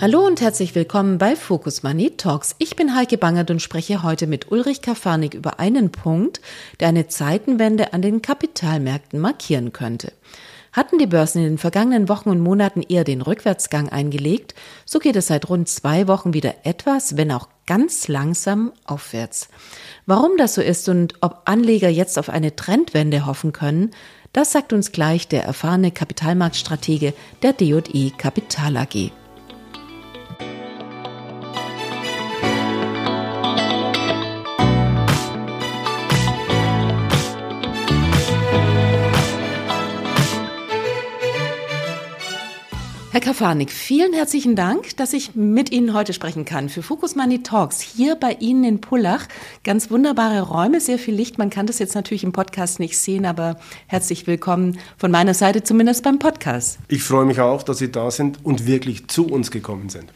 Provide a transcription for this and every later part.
Hallo und herzlich willkommen bei Focus Money Talks. Ich bin Heike Bangert und spreche heute mit Ulrich Kafanik über einen Punkt, der eine Zeitenwende an den Kapitalmärkten markieren könnte. Hatten die Börsen in den vergangenen Wochen und Monaten eher den Rückwärtsgang eingelegt, so geht es seit rund zwei Wochen wieder etwas, wenn auch ganz langsam aufwärts. Warum das so ist und ob Anleger jetzt auf eine Trendwende hoffen können, das sagt uns gleich der erfahrene Kapitalmarktstratege der DI Kapital AG. Herr Kafanik, vielen herzlichen Dank, dass ich mit Ihnen heute sprechen kann für Focus Money Talks hier bei Ihnen in Pullach. Ganz wunderbare Räume, sehr viel Licht. Man kann das jetzt natürlich im Podcast nicht sehen, aber herzlich willkommen von meiner Seite zumindest beim Podcast. Ich freue mich auch, dass Sie da sind und wirklich zu uns gekommen sind.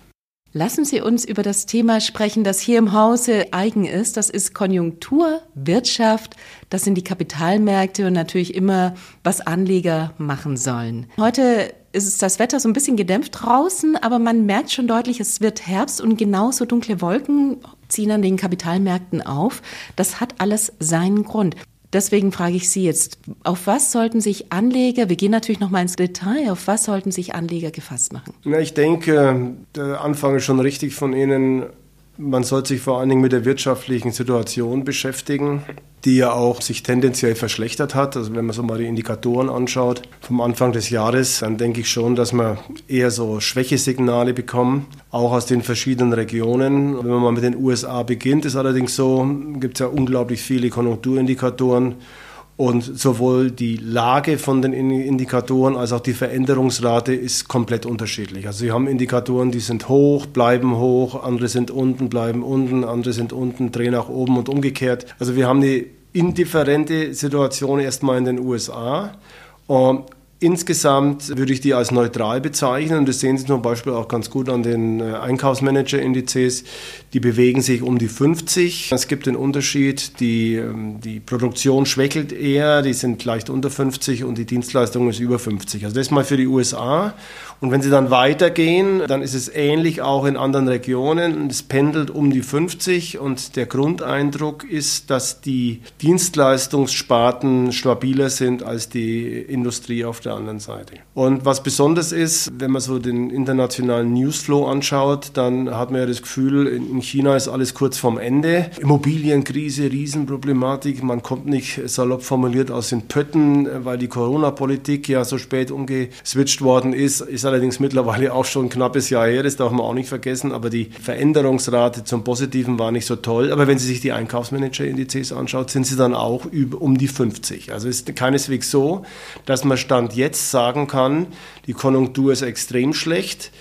Lassen Sie uns über das Thema sprechen, das hier im Hause eigen ist. Das ist Konjunktur, Wirtschaft, das sind die Kapitalmärkte und natürlich immer, was Anleger machen sollen. Heute ist das Wetter so ein bisschen gedämpft draußen, aber man merkt schon deutlich, es wird Herbst und genauso dunkle Wolken ziehen an den Kapitalmärkten auf. Das hat alles seinen Grund. Deswegen frage ich Sie jetzt, auf was sollten sich Anleger, wir gehen natürlich noch mal ins Detail, auf was sollten sich Anleger gefasst machen? Na, ich denke, der Anfang ist schon richtig von Ihnen. Man sollte sich vor allen Dingen mit der wirtschaftlichen Situation beschäftigen, die ja auch sich tendenziell verschlechtert hat. Also wenn man so mal die Indikatoren anschaut vom Anfang des Jahres, dann denke ich schon, dass wir eher so Schwächesignale bekommen, auch aus den verschiedenen Regionen. Wenn man mal mit den USA beginnt, ist allerdings so, gibt es ja unglaublich viele Konjunkturindikatoren und sowohl die Lage von den Indikatoren als auch die Veränderungsrate ist komplett unterschiedlich. Also Sie haben Indikatoren, die sind hoch, bleiben hoch, andere sind unten, bleiben unten, andere sind unten, drehen nach oben und umgekehrt. Also wir haben eine indifferente Situation erstmal in den USA. Und Insgesamt würde ich die als neutral bezeichnen und das sehen Sie zum Beispiel auch ganz gut an den äh, Einkaufsmanager-Indizes. Die bewegen sich um die 50. Es gibt den Unterschied, die, ähm, die Produktion schwächelt eher, die sind leicht unter 50 und die Dienstleistung ist über 50. Also das mal für die USA. Und wenn Sie dann weitergehen, dann ist es ähnlich auch in anderen Regionen. Es pendelt um die 50 und der Grundeindruck ist, dass die Dienstleistungssparten stabiler sind als die Industrie auf der der anderen Seite. Und was besonders ist, wenn man so den internationalen Newsflow anschaut, dann hat man ja das Gefühl, in China ist alles kurz vorm Ende. Immobilienkrise, Riesenproblematik. Man kommt nicht salopp formuliert aus den Pötten, weil die Corona-Politik ja so spät umgeswitcht worden ist. Ist allerdings mittlerweile auch schon ein knappes Jahr her, das darf man auch nicht vergessen. Aber die Veränderungsrate zum Positiven war nicht so toll. Aber wenn Sie sich die Einkaufsmanager-Indizes anschaut, sind sie dann auch um die 50. Also ist keineswegs so, dass man Stand jetzt sagen kann, die Konjunktur ist extrem schlecht.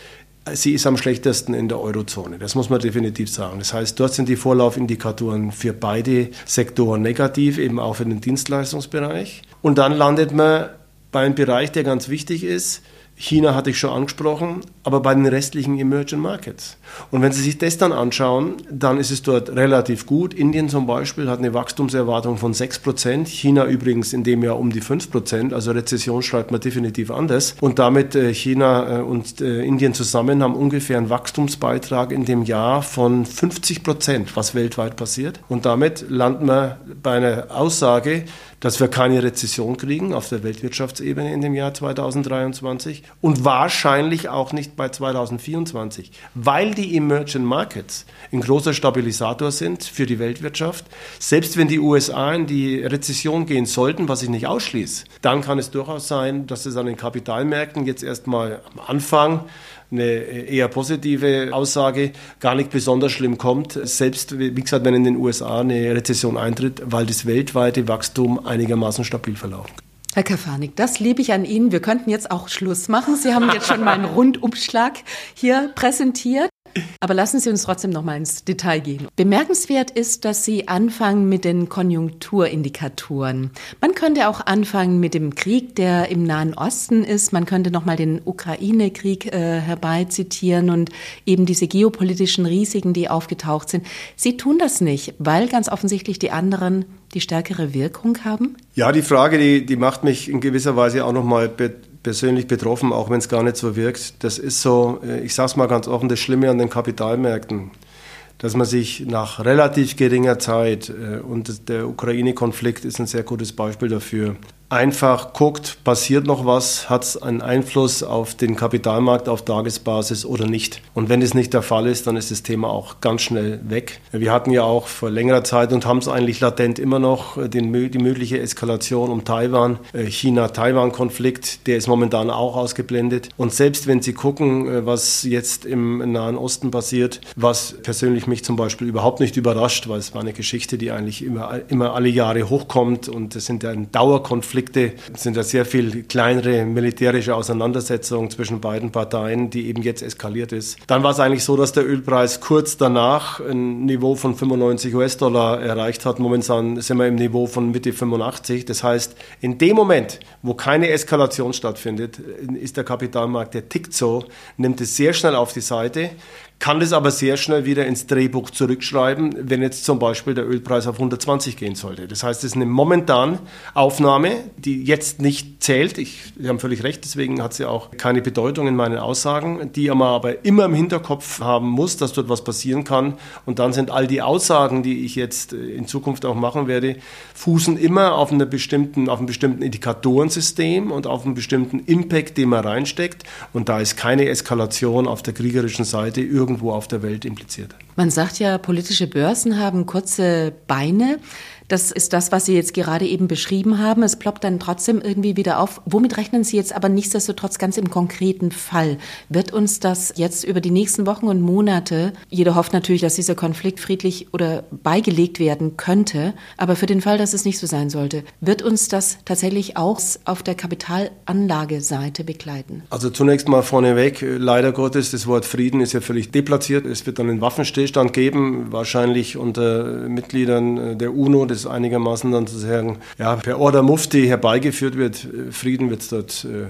Sie ist am schlechtesten in der Eurozone. Das muss man definitiv sagen. Das heißt, dort sind die Vorlaufindikatoren für beide Sektoren negativ, eben auch für den Dienstleistungsbereich. Und dann landet man bei einem Bereich, der ganz wichtig ist, China hatte ich schon angesprochen, aber bei den restlichen Emerging Markets. Und wenn Sie sich das dann anschauen, dann ist es dort relativ gut. Indien zum Beispiel hat eine Wachstumserwartung von 6%, China übrigens in dem Jahr um die 5%, also Rezession schreibt man definitiv anders. Und damit äh, China äh, und äh, Indien zusammen haben ungefähr einen Wachstumsbeitrag in dem Jahr von 50%, was weltweit passiert. Und damit landen wir bei einer Aussage, dass wir keine Rezession kriegen auf der Weltwirtschaftsebene in dem Jahr 2023 und wahrscheinlich auch nicht bei 2024, weil die Emerging Markets ein großer Stabilisator sind für die Weltwirtschaft. Selbst wenn die USA in die Rezession gehen sollten, was ich nicht ausschließe, dann kann es durchaus sein, dass es an den Kapitalmärkten jetzt erstmal am Anfang eine eher positive Aussage gar nicht besonders schlimm kommt, selbst wie gesagt, wenn in den USA eine Rezession eintritt, weil das weltweite Wachstum einigermaßen stabil verlaufen kann. Herr Kafanik, das liebe ich an Ihnen. Wir könnten jetzt auch Schluss machen. Sie haben jetzt schon mal einen Rundumschlag hier präsentiert. Aber lassen Sie uns trotzdem noch mal ins Detail gehen. Bemerkenswert ist, dass Sie anfangen mit den Konjunkturindikatoren. Man könnte auch anfangen mit dem Krieg, der im Nahen Osten ist. Man könnte noch mal den Ukraine-Krieg äh, herbeizitieren und eben diese geopolitischen Risiken, die aufgetaucht sind. Sie tun das nicht, weil ganz offensichtlich die anderen die stärkere Wirkung haben? Ja, die Frage, die, die macht mich in gewisser Weise auch noch mal persönlich betroffen, auch wenn es gar nicht so wirkt. Das ist so, äh, ich sage es mal ganz offen, das Schlimme an den Kapitalmärkten, dass man sich nach relativ geringer Zeit, äh, und der Ukraine-Konflikt ist ein sehr gutes Beispiel dafür, einfach guckt, passiert noch was, hat es einen Einfluss auf den Kapitalmarkt auf Tagesbasis oder nicht. Und wenn es nicht der Fall ist, dann ist das Thema auch ganz schnell weg. Wir hatten ja auch vor längerer Zeit und haben es eigentlich latent immer noch, äh, den, die mögliche Eskalation um Taiwan, äh, China-Taiwan-Konflikt, der ist momentan auch ausgeblendet. Und selbst wenn Sie gucken, äh, was jetzt im Nahen Osten passiert, was persönlich mich zum Beispiel überhaupt nicht überrascht, weil es war eine Geschichte, die eigentlich immer, immer alle Jahre hochkommt und es sind ja ein Dauerkonflikt Konflikte sind ja sehr viel kleinere militärische Auseinandersetzungen zwischen beiden Parteien, die eben jetzt eskaliert ist. Dann war es eigentlich so, dass der Ölpreis kurz danach ein Niveau von 95 US-Dollar erreicht hat. Momentan sind wir im Niveau von Mitte 85. Das heißt, in dem Moment, wo keine Eskalation stattfindet, ist der Kapitalmarkt, der tickt so, nimmt es sehr schnell auf die Seite, kann das aber sehr schnell wieder ins Drehbuch zurückschreiben, wenn jetzt zum Beispiel der Ölpreis auf 120 gehen sollte. Das heißt, es ist eine momentan Aufnahme, die jetzt nicht zählt. Ich, Sie haben völlig recht, deswegen hat sie auch keine Bedeutung in meinen Aussagen, die man aber immer im Hinterkopf haben muss, dass dort was passieren kann. Und dann sind all die Aussagen, die ich jetzt äh, in Zukunft auch machen werde, fußen immer auf, einer bestimmten, auf einem bestimmten Indikatorensystem und auf einem bestimmten Impact, den man reinsteckt. Und da ist keine Eskalation auf der kriegerischen Seite irgendwie irgendwo auf der Welt impliziert. Man sagt ja, politische Börsen haben kurze Beine. Das ist das, was Sie jetzt gerade eben beschrieben haben. Es ploppt dann trotzdem irgendwie wieder auf. Womit rechnen Sie jetzt aber nichtsdestotrotz ganz im konkreten Fall? Wird uns das jetzt über die nächsten Wochen und Monate, jeder hofft natürlich, dass dieser Konflikt friedlich oder beigelegt werden könnte, aber für den Fall, dass es nicht so sein sollte, wird uns das tatsächlich auch auf der Kapitalanlageseite begleiten? Also zunächst mal vorneweg, leider Gottes, das Wort Frieden ist ja völlig deplatziert. Es wird dann einen Waffenstillstand geben, wahrscheinlich unter Mitgliedern der UNO, des das einigermaßen dann sozusagen ja, per Order Mufti herbeigeführt wird. Frieden wird es dort äh,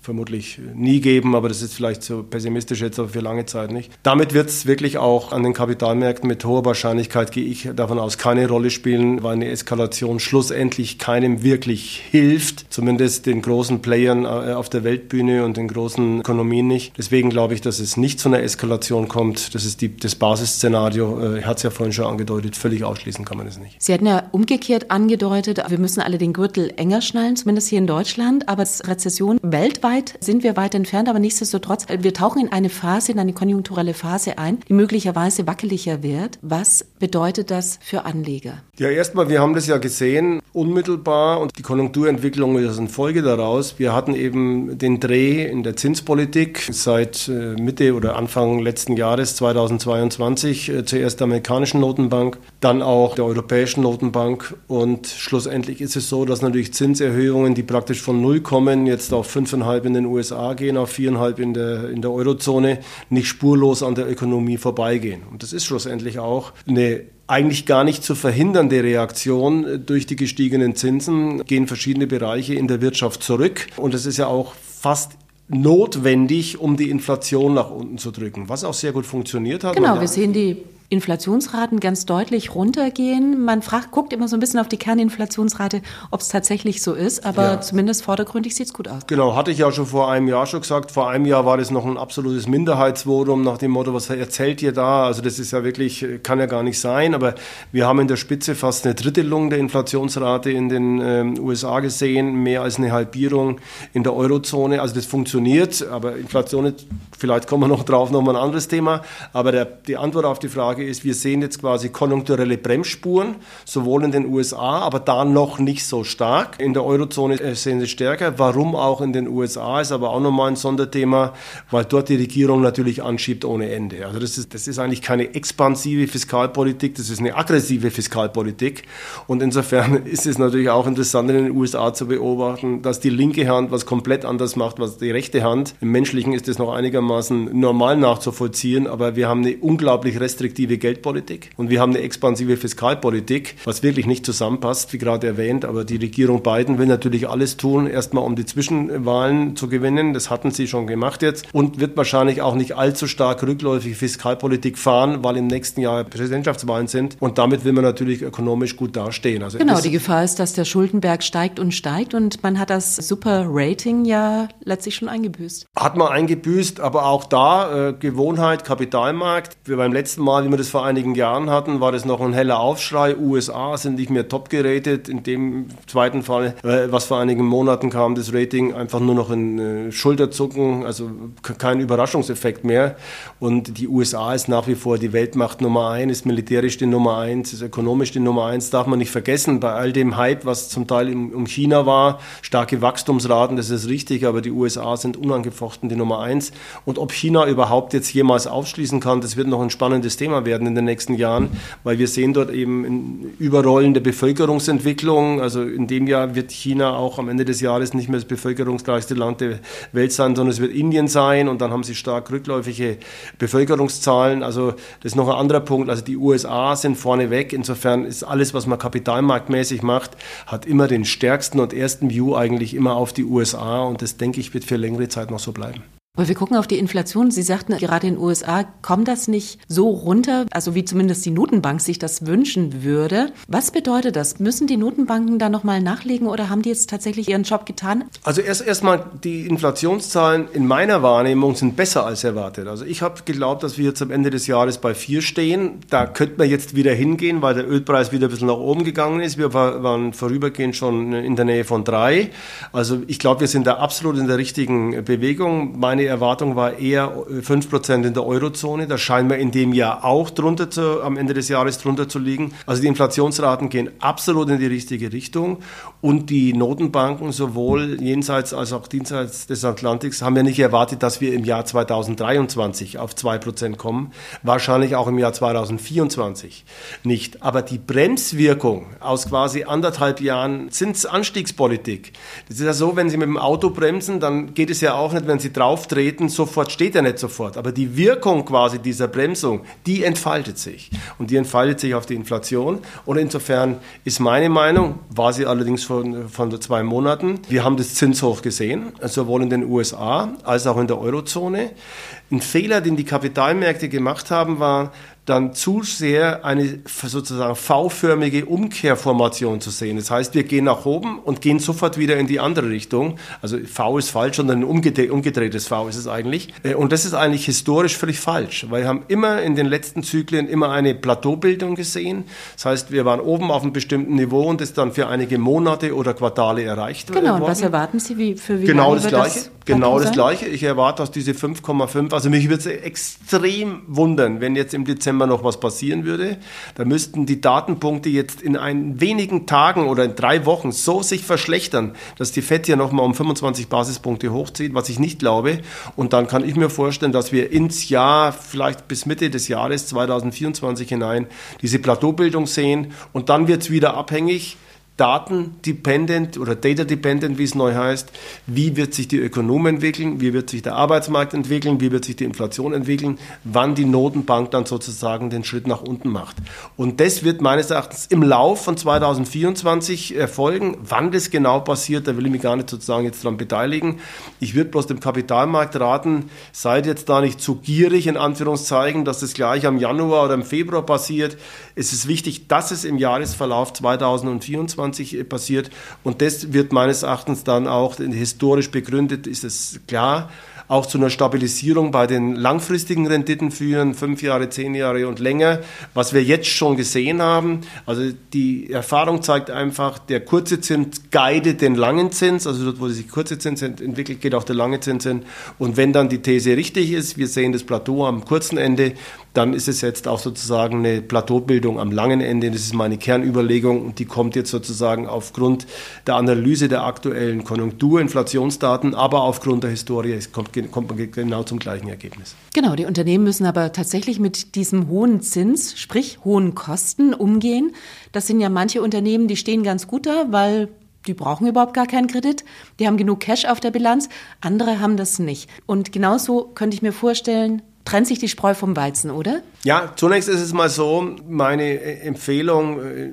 vermutlich nie geben, aber das ist vielleicht so pessimistisch jetzt aber für lange Zeit nicht. Damit wird es wirklich auch an den Kapitalmärkten mit hoher Wahrscheinlichkeit, gehe ich davon aus, keine Rolle spielen, weil eine Eskalation schlussendlich keinem wirklich hilft, zumindest den großen Playern äh, auf der Weltbühne und den großen Ökonomien nicht. Deswegen glaube ich, dass es nicht zu einer Eskalation kommt. Das ist die, das Basisszenario, äh, hat es ja vorhin schon angedeutet, völlig ausschließen kann man es nicht. Sie hatten ja umgekehrt angedeutet, wir müssen alle den Gürtel enger schnallen, zumindest hier in Deutschland, aber Rezession weltweit weltweit sind wir weit entfernt, aber nichtsdestotrotz, wir tauchen in eine Phase, in eine konjunkturelle Phase ein, die möglicherweise wackeliger wird. Was bedeutet das für Anleger? Ja, erstmal, wir haben das ja gesehen, unmittelbar und die Konjunkturentwicklung ist eine Folge daraus. Wir hatten eben den Dreh in der Zinspolitik seit äh, Mitte oder Anfang letzten Jahres 2022, äh, zuerst der amerikanischen Notenbank, dann auch der europäischen Notenbank und schlussendlich ist es so, dass natürlich Zinserhöhungen, die praktisch von Null kommen, jetzt auf 5,5 5,5 in den USA gehen, auf 4,5 in der, in der Eurozone, nicht spurlos an der Ökonomie vorbeigehen. Und das ist schlussendlich auch eine eigentlich gar nicht zu verhindernde Reaktion durch die gestiegenen Zinsen, gehen verschiedene Bereiche in der Wirtschaft zurück. Und es ist ja auch fast notwendig, um die Inflation nach unten zu drücken, was auch sehr gut funktioniert hat. Genau, wir sehen die Inflationsraten ganz deutlich runtergehen. Man fragt, guckt immer so ein bisschen auf die Kerninflationsrate, ob es tatsächlich so ist, aber ja. zumindest vordergründig sieht es gut aus. Genau, hatte ich ja schon vor einem Jahr schon gesagt. Vor einem Jahr war das noch ein absolutes Minderheitsvotum nach dem Motto, was erzählt ihr da? Also das ist ja wirklich, kann ja gar nicht sein, aber wir haben in der Spitze fast eine Drittelung der Inflationsrate in den ähm, USA gesehen, mehr als eine Halbierung in der Eurozone. Also das funktioniert, aber Inflation, vielleicht kommen wir noch drauf, nochmal ein anderes Thema. Aber der, die Antwort auf die Frage Frage ist, wir sehen jetzt quasi konjunkturelle Bremsspuren, sowohl in den USA, aber da noch nicht so stark. In der Eurozone äh, sehen sie stärker. Warum auch in den USA ist aber auch nochmal ein Sonderthema, weil dort die Regierung natürlich anschiebt ohne Ende. Also das ist, das ist eigentlich keine expansive Fiskalpolitik, das ist eine aggressive Fiskalpolitik. Und insofern ist es natürlich auch interessant in den USA zu beobachten, dass die linke Hand was komplett anders macht, was die rechte Hand. Im Menschlichen ist es noch einigermaßen normal nachzuvollziehen, aber wir haben eine unglaublich restriktive Geldpolitik und wir haben eine expansive Fiskalpolitik, was wirklich nicht zusammenpasst, wie gerade erwähnt. Aber die Regierung Biden will natürlich alles tun, erstmal um die Zwischenwahlen zu gewinnen. Das hatten sie schon gemacht jetzt und wird wahrscheinlich auch nicht allzu stark rückläufige Fiskalpolitik fahren, weil im nächsten Jahr Präsidentschaftswahlen sind. Und damit will man natürlich ökonomisch gut dastehen. Also genau, die Gefahr ist, dass der Schuldenberg steigt und steigt und man hat das Super Rating ja letztlich schon eingebüßt. Hat man eingebüßt, aber auch da äh, Gewohnheit, Kapitalmarkt. Wir beim letzten Mal, wie wir das vor einigen Jahren hatten, war das noch ein heller Aufschrei. USA sind nicht mehr top gerätet. In dem zweiten Fall, äh, was vor einigen Monaten kam, das Rating einfach nur noch in äh, Schulterzucken, also kein Überraschungseffekt mehr. Und die USA ist nach wie vor die Weltmacht Nummer eins, ist militärisch die Nummer eins, ist ökonomisch die Nummer eins, darf man nicht vergessen. Bei all dem Hype, was zum Teil um China war, starke Wachstumsraten, das ist richtig, aber die USA sind unangefochten die Nummer eins. Und ob China überhaupt jetzt jemals aufschließen kann, das wird noch ein spannendes Thema werden in den nächsten Jahren, weil wir sehen dort eben überrollende Bevölkerungsentwicklung. Also in dem Jahr wird China auch am Ende des Jahres nicht mehr das bevölkerungsreichste Land der Welt sein, sondern es wird Indien sein und dann haben sie stark rückläufige Bevölkerungszahlen. Also das ist noch ein anderer Punkt. Also die USA sind vorneweg. Insofern ist alles, was man kapitalmarktmäßig macht, hat immer den stärksten und ersten View eigentlich immer auf die USA und das denke ich wird für längere Zeit noch so bleiben. Aber wir gucken auf die Inflation. Sie sagten, gerade in den USA kommt das nicht so runter, also wie zumindest die Notenbank sich das wünschen würde. Was bedeutet das? Müssen die Notenbanken da nochmal nachlegen oder haben die jetzt tatsächlich ihren Job getan? Also erst erstmal die Inflationszahlen in meiner Wahrnehmung sind besser als erwartet. Also ich habe geglaubt, dass wir jetzt am Ende des Jahres bei vier stehen. Da könnte man jetzt wieder hingehen, weil der Ölpreis wieder ein bisschen nach oben gegangen ist. Wir waren vorübergehend schon in der Nähe von drei. Also ich glaube, wir sind da absolut in der richtigen Bewegung. Meine meine Erwartung war eher 5% in der Eurozone. Da scheinen wir in dem Jahr auch drunter zu, am Ende des Jahres drunter zu liegen. Also die Inflationsraten gehen absolut in die richtige Richtung. Und die Notenbanken, sowohl jenseits als auch jenseits des Atlantiks, haben ja nicht erwartet, dass wir im Jahr 2023 auf 2% kommen. Wahrscheinlich auch im Jahr 2024 nicht. Aber die Bremswirkung aus quasi anderthalb Jahren Zinsanstiegspolitik, das ist ja so, wenn Sie mit dem Auto bremsen, dann geht es ja auch nicht, wenn Sie drauf auftreten, sofort steht er nicht sofort. Aber die Wirkung quasi dieser Bremsung, die entfaltet sich. Und die entfaltet sich auf die Inflation. Und insofern ist meine Meinung, war sie allerdings von, von zwei Monaten, wir haben das Zinshoch gesehen, sowohl in den USA als auch in der Eurozone. Ein Fehler, den die Kapitalmärkte gemacht haben, war, dann zu sehr eine sozusagen V-förmige Umkehrformation zu sehen. Das heißt, wir gehen nach oben und gehen sofort wieder in die andere Richtung. Also V ist falsch, sondern ein umgedrehtes V ist es eigentlich. Äh, und das ist eigentlich historisch völlig falsch, weil wir haben immer in den letzten Zyklen immer eine Plateaubildung gesehen. Das heißt, wir waren oben auf einem bestimmten Niveau und das dann für einige Monate oder Quartale erreicht genau, worden. Genau, und was erwarten Sie wie, für wie Genau das Gleiche. Das genau das Gleiche. Ich erwarte, dass diese 5,5, also mich würde es extrem wundern, wenn jetzt im Dezember Dezember noch was passieren würde. Da müssten die Datenpunkte jetzt in ein wenigen Tagen oder in drei Wochen so sich verschlechtern, dass die FED ja nochmal um 25 Basispunkte hochzieht, was ich nicht glaube. Und dann kann ich mir vorstellen, dass wir ins Jahr, vielleicht bis Mitte des Jahres 2024 hinein, diese Plateaubildung sehen. Und dann wird es wieder abhängig datendependent oder data-dependent, wie es neu heißt. Wie wird sich die Ökonomie entwickeln? Wie wird sich der Arbeitsmarkt entwickeln? Wie wird sich die Inflation entwickeln? Wann die Notenbank dann sozusagen den Schritt nach unten macht. Und das wird meines Erachtens im Lauf von 2024 erfolgen. Wann das genau passiert, da will ich mich gar nicht sozusagen jetzt daran beteiligen. Ich würde bloß dem Kapitalmarkt raten, seid jetzt da nicht zu gierig, in Anführungszeichen, dass das gleich am Januar oder im Februar passiert. Es ist wichtig, dass es im Jahresverlauf 2024 2021 passiert. Und das wird meines Erachtens dann auch historisch begründet, ist es klar. auch zu einer Stabilisierung bei den langfristigen Renditen führen, fünf Jahre, zehn Jahre und länger, was wir jetzt schon gesehen haben. Also die Erfahrung zeigt einfach, der kurze Zins guidet den langen Zins, also dort, wo sich kurze Zins entwickelt, geht auch der lange Zins hin. Und wenn dann die These richtig ist, wir sehen das Plateau am kurzen Ende, dann ist es jetzt auch sozusagen eine Plateaubildung am langen Ende. Das ist meine Kernüberlegung und die kommt jetzt sozusagen aufgrund der Analyse der aktuellen Konjunktur, Inflationsdaten, aber aufgrund der Historie kommt, kommt man genau zum gleichen Ergebnis. Genau, die Unternehmen müssen aber tatsächlich mit diesem hohen Zins, sprich hohen Kosten umgehen. Das sind ja manche Unternehmen, die stehen ganz gut da, weil die brauchen überhaupt gar keinen Kredit, die haben genug Cash auf der Bilanz, andere haben das nicht. Und genauso könnte ich mir vorstellen, trennt sich die Spreu vom Weizen, oder? Ja, zunächst ist es mal so, meine Empfehlung, äh,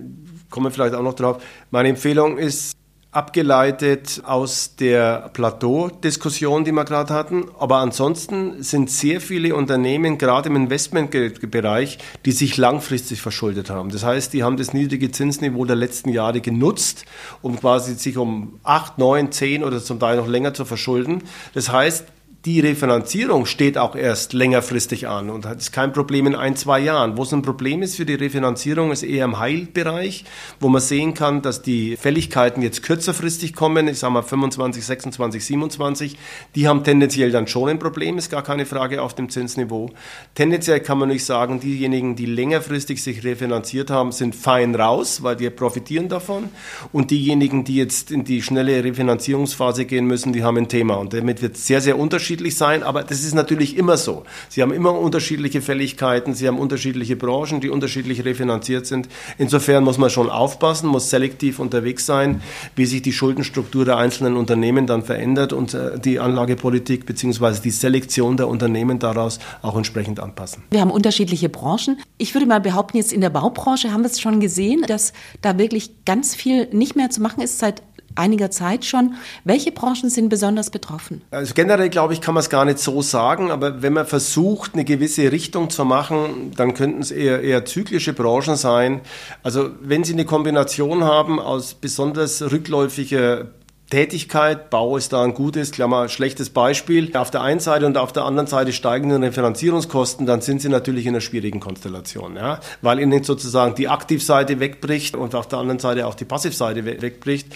kommen wir vielleicht auch noch drauf, meine Empfehlung ist abgeleitet aus der Plateau-Diskussion, die wir gerade hatten. Aber ansonsten sind sehr viele Unternehmen, gerade im Investmentbereich, die sich langfristig verschuldet haben. Das heißt, die haben das niedrige Zinsniveau der letzten Jahre genutzt, um quasi sich um 8, 9, 10 oder zum Teil noch länger zu verschulden. Das heißt, die Refinanzierung steht auch erst längerfristig an und hat kein Problem in ein, zwei Jahren. Wo es ein Problem ist für die Refinanzierung, ist eher im Heilbereich, wo man sehen kann, dass die Fälligkeiten jetzt kürzerfristig kommen, ich sage mal 25, 26, 27, die haben tendenziell dann schon ein Problem, ist gar keine Frage auf dem Zinsniveau. Tendenziell kann man nicht sagen, diejenigen, die längerfristig sich refinanziert haben, sind fein raus, weil die profitieren davon und diejenigen, die jetzt in die schnelle Refinanzierungsphase gehen müssen, die haben ein Thema und damit wird sehr, sehr unterschiedlich unterschiedlich sein, aber das ist natürlich immer so. Sie haben immer unterschiedliche Fälligkeiten, sie haben unterschiedliche Branchen, die unterschiedlich refinanziert sind. Insofern muss man schon aufpassen, muss selektiv unterwegs sein, wie sich die Schuldenstruktur der einzelnen Unternehmen dann verändert und äh, die Anlagepolitik bzw. die Selektion der Unternehmen daraus auch entsprechend anpassen. Wir haben unterschiedliche Branchen. Ich würde mal behaupten, jetzt in der Baubranche haben wir es schon gesehen, dass da wirklich ganz viel nicht mehr zu machen ist seit einiger Zeit schon. Welche Branchen sind besonders betroffen? Also generell glaube ich, kann man es gar nicht so sagen, aber wenn man versucht, eine gewisse Richtung zu machen, dann könnten es eher, eher zyklische Branchen sein. Also wenn Sie eine Kombination haben aus besonders rückläufiger Tätigkeit, Bau ist da ein gutes, Klammer, schlechtes Beispiel. Auf der einen Seite und auf der anderen Seite steigende Finanzierungskosten, dann sind sie natürlich in einer schwierigen Konstellation, ja, weil ihnen sozusagen die Aktivseite wegbricht und auf der anderen Seite auch die Passivseite wegbricht.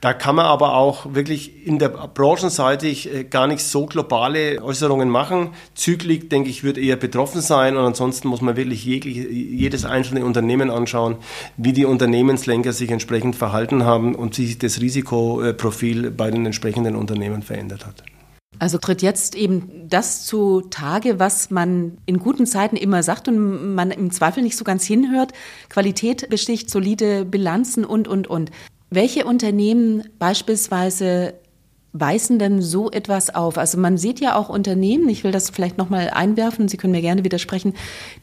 Da kann man aber auch wirklich in der Branchenseite äh, gar nicht so globale Äußerungen machen. Zyklik, denke ich, wird eher betroffen sein und ansonsten muss man wirklich jedes einzelne Unternehmen anschauen, wie die Unternehmenslenker sich entsprechend verhalten haben und sich das Risikoprofil Profil bei den entsprechenden Unternehmen verändert hat. Also tritt jetzt eben das zu Tage, was man in guten Zeiten immer sagt und man im Zweifel nicht so ganz hinhört. Qualität besticht, solide Bilanzen und, und, und. Welche Unternehmen beispielsweise weisen denn so etwas auf? Also man sieht ja auch Unternehmen, ich will das vielleicht nochmal einwerfen, Sie können mir gerne widersprechen,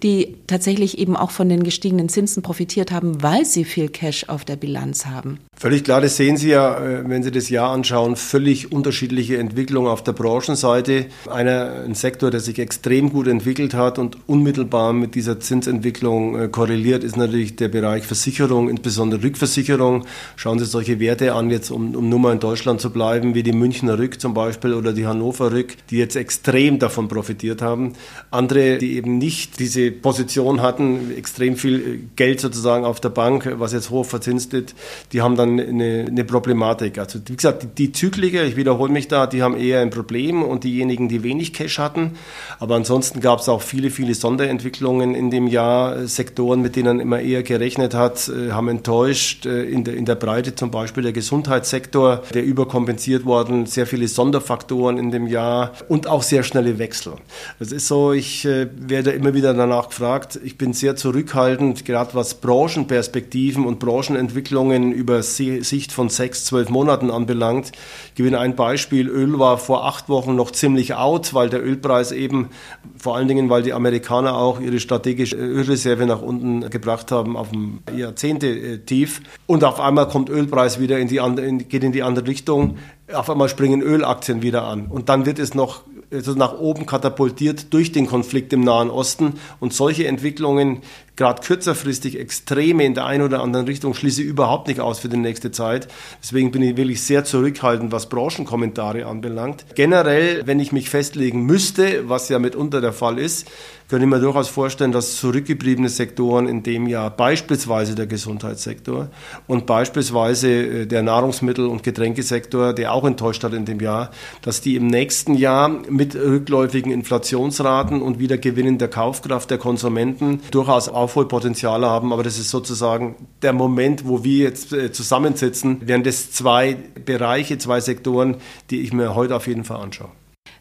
die tatsächlich eben auch von den gestiegenen Zinsen profitiert haben, weil sie viel Cash auf der Bilanz haben. Völlig klar, das sehen Sie ja, äh, wenn Sie das Jahr anschauen, völlig unterschiedliche Entwicklungen auf der Branchenseite. Einer, ein Sektor, der sich extrem gut entwickelt hat und unmittelbar mit dieser Zinsentwicklung äh, korreliert, ist natürlich der Bereich Versicherung, insbesondere Rückversicherung. Schauen Sie solche Werte an, jetzt um, um nur mal in Deutschland zu bleiben, wie die Münchner Rück zum Beispiel oder die Hannover Rück, die jetzt extrem davon profitiert haben. Andere, die eben nicht diese Position hatten, extrem viel Geld sozusagen auf der Bank, was jetzt hoch verzinst ist, die haben dann eine, eine Problematik. Also wie gesagt, die, die Zykliker, ich wiederhole mich da, die haben eher ein Problem und diejenigen, die wenig Cash hatten. Aber ansonsten gab es auch viele, viele Sonderentwicklungen in dem Jahr. Sektoren, mit denen immer eher gerechnet hat, äh, haben enttäuscht. Äh, in der, in der Breite zum Beispiel der Gesundheitssektor, der überkompensiert worden worden, sehr viele Sonderfaktoren in dem Jahr und auch sehr schnelle Wechsel. Das ist so, ich äh, werde immer wieder danach gefragt. Ich bin sehr zurückhaltend, gerade was Branchenperspektiven und Branchenentwicklungen über Sicht von sechs, zwölf Monaten anbelangt. Ich gebe Ihnen ein Beispiel. Öl war vor acht Wochen noch ziemlich out, weil der Ölpreis eben, vor allen Dingen, weil die Amerikaner auch ihre strategische Ölreserve nach unten gebracht haben auf dem Jahrzehnte-Tief. Und auf einmal kommt Ölpreis wieder in die andere, geht in die andere Richtung auf einmal springen Ölaktien wieder an. Und dann wird es noch also nach oben katapultiert durch den Konflikt im Nahen Osten. Und solche Entwicklungen gerade kürzerfristig Extreme in der einen oder anderen Richtung schließe ich überhaupt nicht aus für die nächste Zeit. Deswegen bin ich wirklich sehr zurückhaltend, was Branchenkommentare anbelangt. Generell, wenn ich mich festlegen müsste, was ja mitunter der Fall ist, könnte ich mir durchaus vorstellen, dass zurückgebliebene Sektoren in dem Jahr, beispielsweise der Gesundheitssektor und beispielsweise äh, der Nahrungsmittel- und Getränkesektor, der auch enttäuscht hat in dem Jahr, dass die im nächsten Jahr mit rückläufigen Inflationsraten und wieder Gewinnen Kaufkraft der Konsumenten durchaus Aufholpotenziale haben. Aber das ist sozusagen der Moment, wo wir jetzt äh, zusammensitzen, wären das zwei Bereiche, zwei Sektoren, die ich mir heute auf jeden Fall anschaue.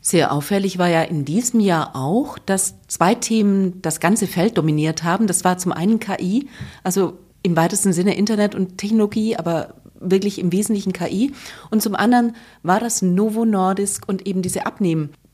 Sehr auffällig war ja in diesem Jahr auch, dass zwei Themen das ganze Feld dominiert haben. Das war zum einen KI, also im weitesten Sinne Internet und Technologie, aber wirklich im Wesentlichen KI. Und zum anderen war das Novo Nordisk und eben diese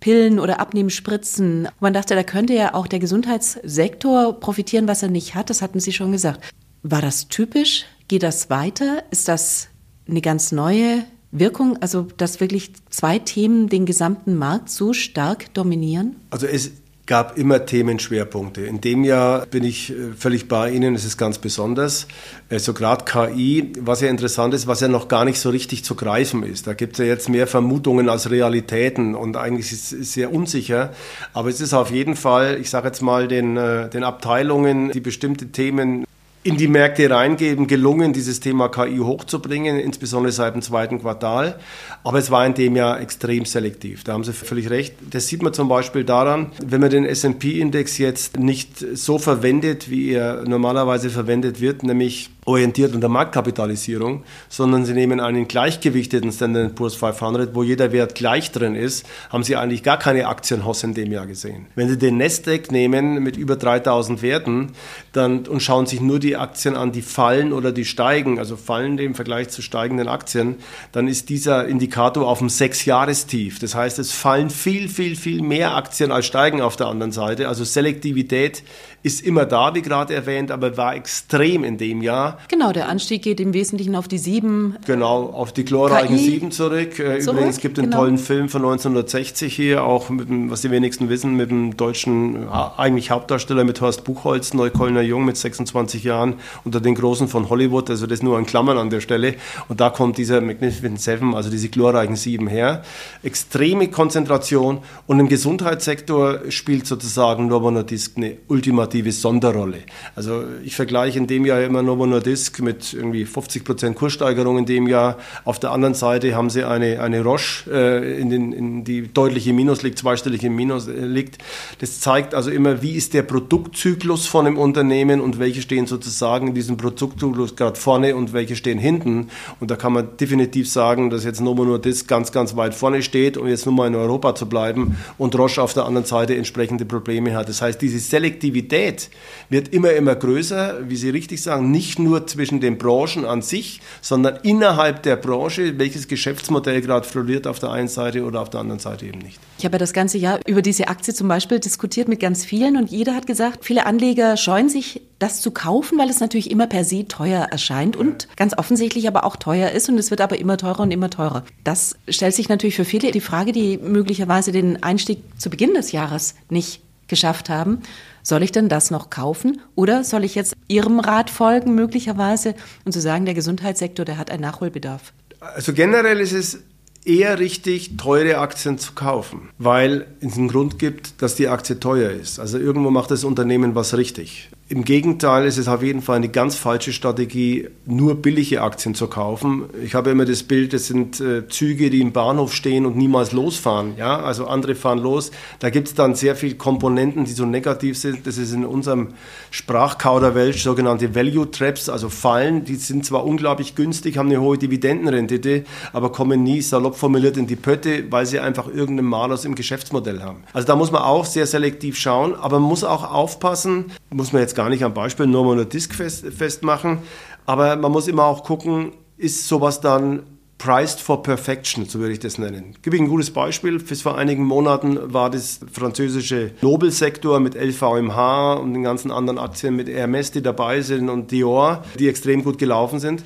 Abnehmpillen oder Abnehmspritzen. Man dachte, da könnte ja auch der Gesundheitssektor profitieren, was er nicht hat. Das hatten Sie schon gesagt. War das typisch? Geht das weiter? Ist das eine ganz neue Wirkung, also dass wirklich zwei Themen den gesamten Markt so stark dominieren? Also es gab immer Themenschwerpunkte. In dem Jahr bin ich äh, völlig bei Ihnen, es ist ganz besonders. Also gerade KI, was ja interessant ist, was ja noch gar nicht so richtig zu greifen ist. Da gibt es ja jetzt mehr Vermutungen als Realitäten und eigentlich ist es sehr unsicher. Aber es ist auf jeden Fall, ich sage jetzt mal, den, äh, den Abteilungen, die bestimmte Themen in die Märkte reingeben, gelungen, dieses Thema KI hochzubringen, insbesondere seit dem zweiten Quartal. Aber es war in dem Jahr extrem selektiv. Da haben Sie völlig recht. Das sieht man zum Beispiel daran, wenn man den S&P-Index jetzt nicht so verwendet, wie er normalerweise verwendet wird, nämlich orientiert an der Marktkapitalisierung, sondern sie nehmen einen gleichgewichteten Standard Poor's 500, wo jeder Wert gleich drin ist, haben sie eigentlich gar keine Aktienhosse in dem Jahr gesehen. Wenn sie den Nasdaq nehmen mit über 3000 Werten dann, und schauen sich nur die Aktien an, die fallen oder die steigen, also fallen im Vergleich zu steigenden Aktien, dann ist dieser Indikator auf dem Sechsjahrestief. Das heißt, es fallen viel, viel, viel mehr Aktien als steigen auf der anderen Seite. Also Selektivität ist immer da, wie gerade erwähnt, aber war extrem in dem Jahr. Genau, der Anstieg geht im Wesentlichen auf die sieben. Genau, auf die glorreichen sieben zurück. Äh, zurück. Übrigens gibt es einen genau. tollen Film von 1960 hier, auch mit dem, was die wenigsten wissen, mit dem deutschen eigentlich Hauptdarsteller mit Horst Buchholz, Neuköllner Jung mit 26 Jahren, unter den Großen von Hollywood, also das nur an Klammern an der Stelle. Und da kommt dieser Magnificent Seven, also diese glorreichen sieben her. Extreme Konzentration und im Gesundheitssektor spielt sozusagen Novo Nordisk eine ultimative operative Sonderrolle. Also ich vergleiche in dem Jahr immer Novo Nordisk mit irgendwie 50 Prozent Kurssteigerung in dem Jahr. Auf der anderen Seite haben sie eine, eine Roche, äh, in, den, in die deutliche Minus liegt, zweistellig im Minus äh, liegt. Das zeigt also immer, wie ist der Produktzyklus von einem Unternehmen und welche stehen sozusagen in diesem Produktzyklus gerade vorne und welche stehen hinten. Und da kann man definitiv sagen, dass jetzt Novo Nordisk ganz, ganz weit vorne steht, um jetzt nur mal in Europa zu bleiben und Roche auf der anderen Seite entsprechende Probleme hat. Das heißt, diese Selektivität Diversität wird immer, immer größer, wie Sie richtig sagen, nicht nur zwischen den Branchen an sich, sondern innerhalb der Branche, welches Geschäftsmodell gerade floriert auf der einen Seite oder auf der anderen Seite eben nicht. Ich habe ja das ganze Jahr über diese Aktie zum Beispiel diskutiert mit ganz vielen und jeder hat gesagt, viele Anleger scheuen sich, das zu kaufen, weil es natürlich immer per se teuer erscheint und ganz offensichtlich aber auch teuer ist und es wird aber immer teurer und immer teurer. Das stellt sich natürlich für viele die Frage, die möglicherweise den Einstieg zu Beginn des Jahres nicht geschafft haben. Soll ich denn das noch kaufen oder soll ich jetzt Ihrem Rat folgen möglicherweise und zu sagen, der Gesundheitssektor, der hat einen Nachholbedarf? Also generell ist es eher richtig, teure Aktien zu kaufen, weil es einen Grund gibt, dass die Aktie teuer ist. Also irgendwo macht das Unternehmen was richtig. Im Gegenteil ist es auf jeden Fall eine ganz falsche Strategie, nur billige Aktien zu kaufen. Ich habe immer das Bild, es sind äh, Züge, die im Bahnhof stehen und niemals losfahren. Ja? Also andere fahren los. Da gibt es dann sehr viele Komponenten, die so negativ sind. Das ist in unserem Sprachkauderwelsch sogenannte Value Traps, also Fallen. Die sind zwar unglaublich günstig, haben eine hohe Dividendenrendite, aber kommen nie salopp formuliert in die Pötte, weil sie einfach irgendeinen Malus im Geschäftsmodell haben. Also da muss man auch sehr selektiv schauen, aber man muss auch aufpassen, muss man jetzt jetzt gar nicht am Beispiel nur mal Disk fest, festmachen, aber man muss immer auch gucken, ist sowas dann Priced for Perfection, so würde ich das nennen. Gebe ich ein gutes Beispiel. Bis vor einigen Monaten war das französische Nobelsektor mit LVMH und den ganzen anderen Aktien mit Hermes, die dabei sind und Dior, die extrem gut gelaufen sind.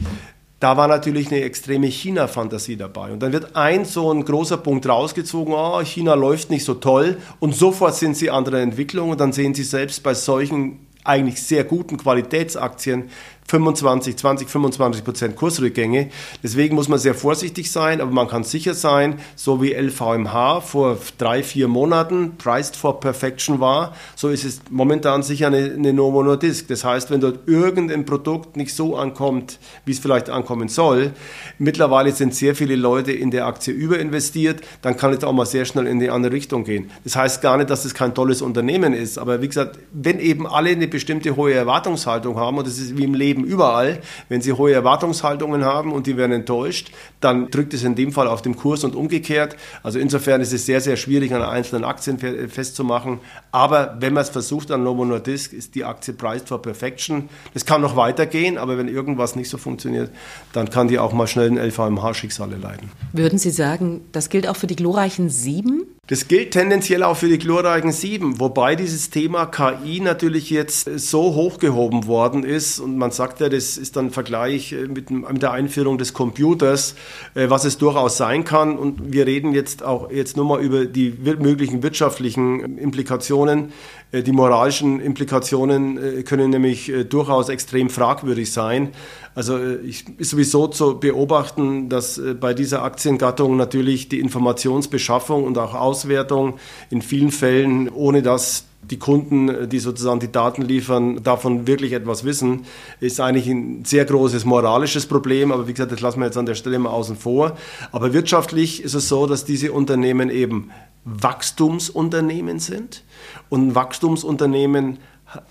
Da war natürlich eine extreme China-Fantasie dabei. Und dann wird ein so ein großer Punkt rausgezogen, oh, China läuft nicht so toll und sofort sind sie andere Entwicklungen und dann sehen sie selbst bei solchen eigentlich sehr guten Qualitätsaktien 25, 20, 25 Prozent Kursrückgänge. Deswegen muss man sehr vorsichtig sein, aber man kann sicher sein, so wie LVMH vor drei, vier Monaten priced for perfection war, so ist es momentan sicher eine, eine Novo Nordisk. Das heißt, wenn dort irgendein Produkt nicht so ankommt, wie es vielleicht ankommen soll, mittlerweile sind sehr viele Leute in der Aktie überinvestiert, dann kann es auch mal sehr schnell in die andere Richtung gehen. Das heißt gar nicht, dass es kein tolles Unternehmen ist, aber wie gesagt, wenn eben alle eine bestimmte hohe Erwartungshaltung haben, und das ist wie im Leben, Leben überall. Wenn Sie hohe Erwartungshaltungen haben und die werden enttäuscht, dann drückt es in dem Fall auf dem Kurs und umgekehrt. Also insofern ist es sehr, sehr schwierig, an einzelnen Aktien festzumachen. Aber wenn man es versucht an Novo Nordisk, ist die Aktie priced for perfection. Das kann noch weitergehen, aber wenn irgendwas nicht so funktioniert, dann kann die auch mal schnell in LVMH-Schicksale leiden. Würden Sie sagen, das gilt auch für die glorreichen Sieben? Das gilt tendenziell auch für die glorreichen Sieben, wobei dieses Thema KI natürlich jetzt so hochgehoben worden ist und man sagt ja, das ist dann Vergleich äh, mit, der Einführung des Computers, äh, was es durchaus sein kann und wir reden jetzt auch jetzt nur mal über die möglichen wirtschaftlichen Implikationen. Äh, die moralischen Implikationen können nämlich durchaus extrem fragwürdig sein. Also ich, ist sowieso zu beobachten, dass bei dieser Aktiengattung natürlich die Informationsbeschaffung und auch Aus Auswertung in vielen Fällen, ohne dass die Kunden, die sozusagen die Daten liefern, davon wirklich etwas wissen, ist eigentlich ein sehr großes moralisches Problem. Aber wie gesagt, das lassen wir jetzt an der Stelle mal außen vor. Aber wirtschaftlich ist es so, dass diese Unternehmen eben Wachstumsunternehmen sind. Und ein Wachstumsunternehmen